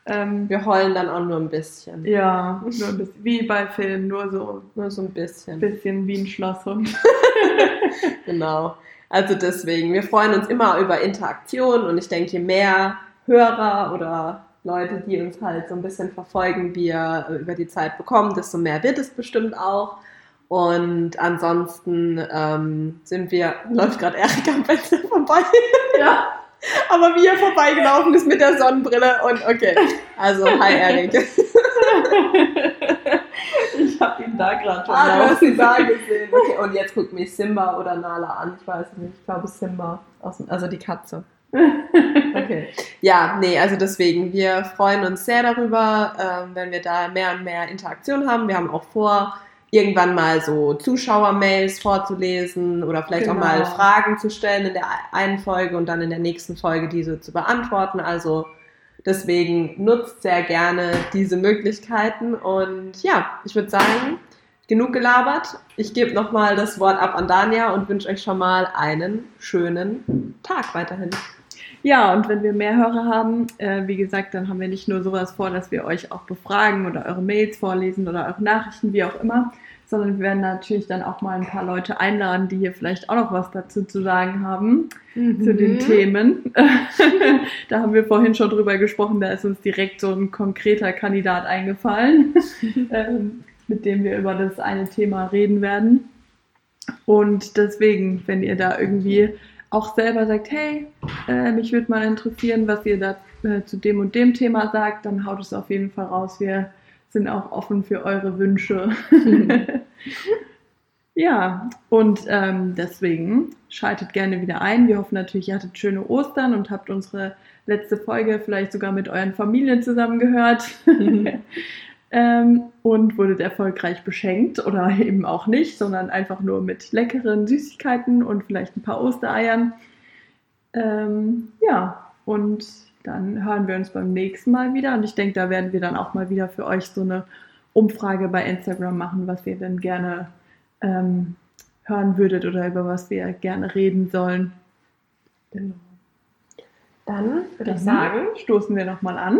ähm, Wir heulen dann auch nur ein bisschen. ja, nur ein bisschen, wie bei Filmen, nur so Nur so ein bisschen. bisschen wie ein Schlosshund. Genau. Also deswegen, wir freuen uns immer über Interaktion und ich denke, je mehr Hörer oder Leute, die uns halt so ein bisschen verfolgen, wir äh, über die Zeit bekommen, desto mehr wird es bestimmt auch. Und ansonsten ähm, sind wir, läuft gerade Erika am Fenster vorbei, ja. aber wie er vorbeigelaufen ist mit der Sonnenbrille und okay. Also, hi Erik. ich habe ihn da gerade schon Ah, du hast ihn da gesehen. Okay, und jetzt guckt mich Simba oder Nala an. Ich weiß nicht. Ich glaube Simba. Also die Katze. Okay. Ja, nee, also deswegen, wir freuen uns sehr darüber, ähm, wenn wir da mehr und mehr Interaktion haben. Wir haben auch vor, irgendwann mal so Zuschauermails vorzulesen oder vielleicht auch Genau. mal Fragen zu stellen in der einen Folge und dann in der nächsten Folge diese zu beantworten. Also deswegen nutzt sehr gerne diese Möglichkeiten und ja, ich würde sagen, genug gelabert. Ich gebe nochmal das Wort ab an Dania und wünsche euch schon mal einen schönen Tag weiterhin. Ja, und wenn wir mehr Hörer haben, äh, wie gesagt, dann haben wir nicht nur sowas vor, dass wir euch auch befragen oder eure Mails vorlesen oder eure Nachrichten, wie auch immer, sondern wir werden natürlich dann auch mal ein paar Leute einladen, die hier vielleicht auch noch was dazu zu sagen haben, zu den Mhm. Themen. da haben wir vorhin schon drüber gesprochen, da ist uns direkt so ein konkreter Kandidat eingefallen, ähm, mit dem wir über das eine Thema reden werden. Und deswegen, wenn ihr da irgendwie auch selber sagt, hey, äh, mich würde mal interessieren, was ihr da äh, zu dem und dem Thema sagt, dann haut es auf jeden Fall raus. Wir sind auch offen für eure Wünsche. ja, und ähm, deswegen schaltet gerne wieder ein. Wir hoffen natürlich, ihr hattet schöne Ostern und habt unsere letzte Folge vielleicht sogar mit euren Familien zusammen gehört. ähm, und wurdet erfolgreich beschenkt oder eben auch nicht, sondern einfach nur mit leckeren Süßigkeiten und vielleicht ein paar Ostereiern. Ähm, ja, und dann hören wir uns beim nächsten Mal wieder. Und ich denke, da werden wir dann auch mal wieder für euch so eine Umfrage bei Instagram machen, was ihr denn gerne ähm, hören würdet oder über was wir gerne reden sollen. Genau. Dann würde ich sagen, stoßen wir nochmal an.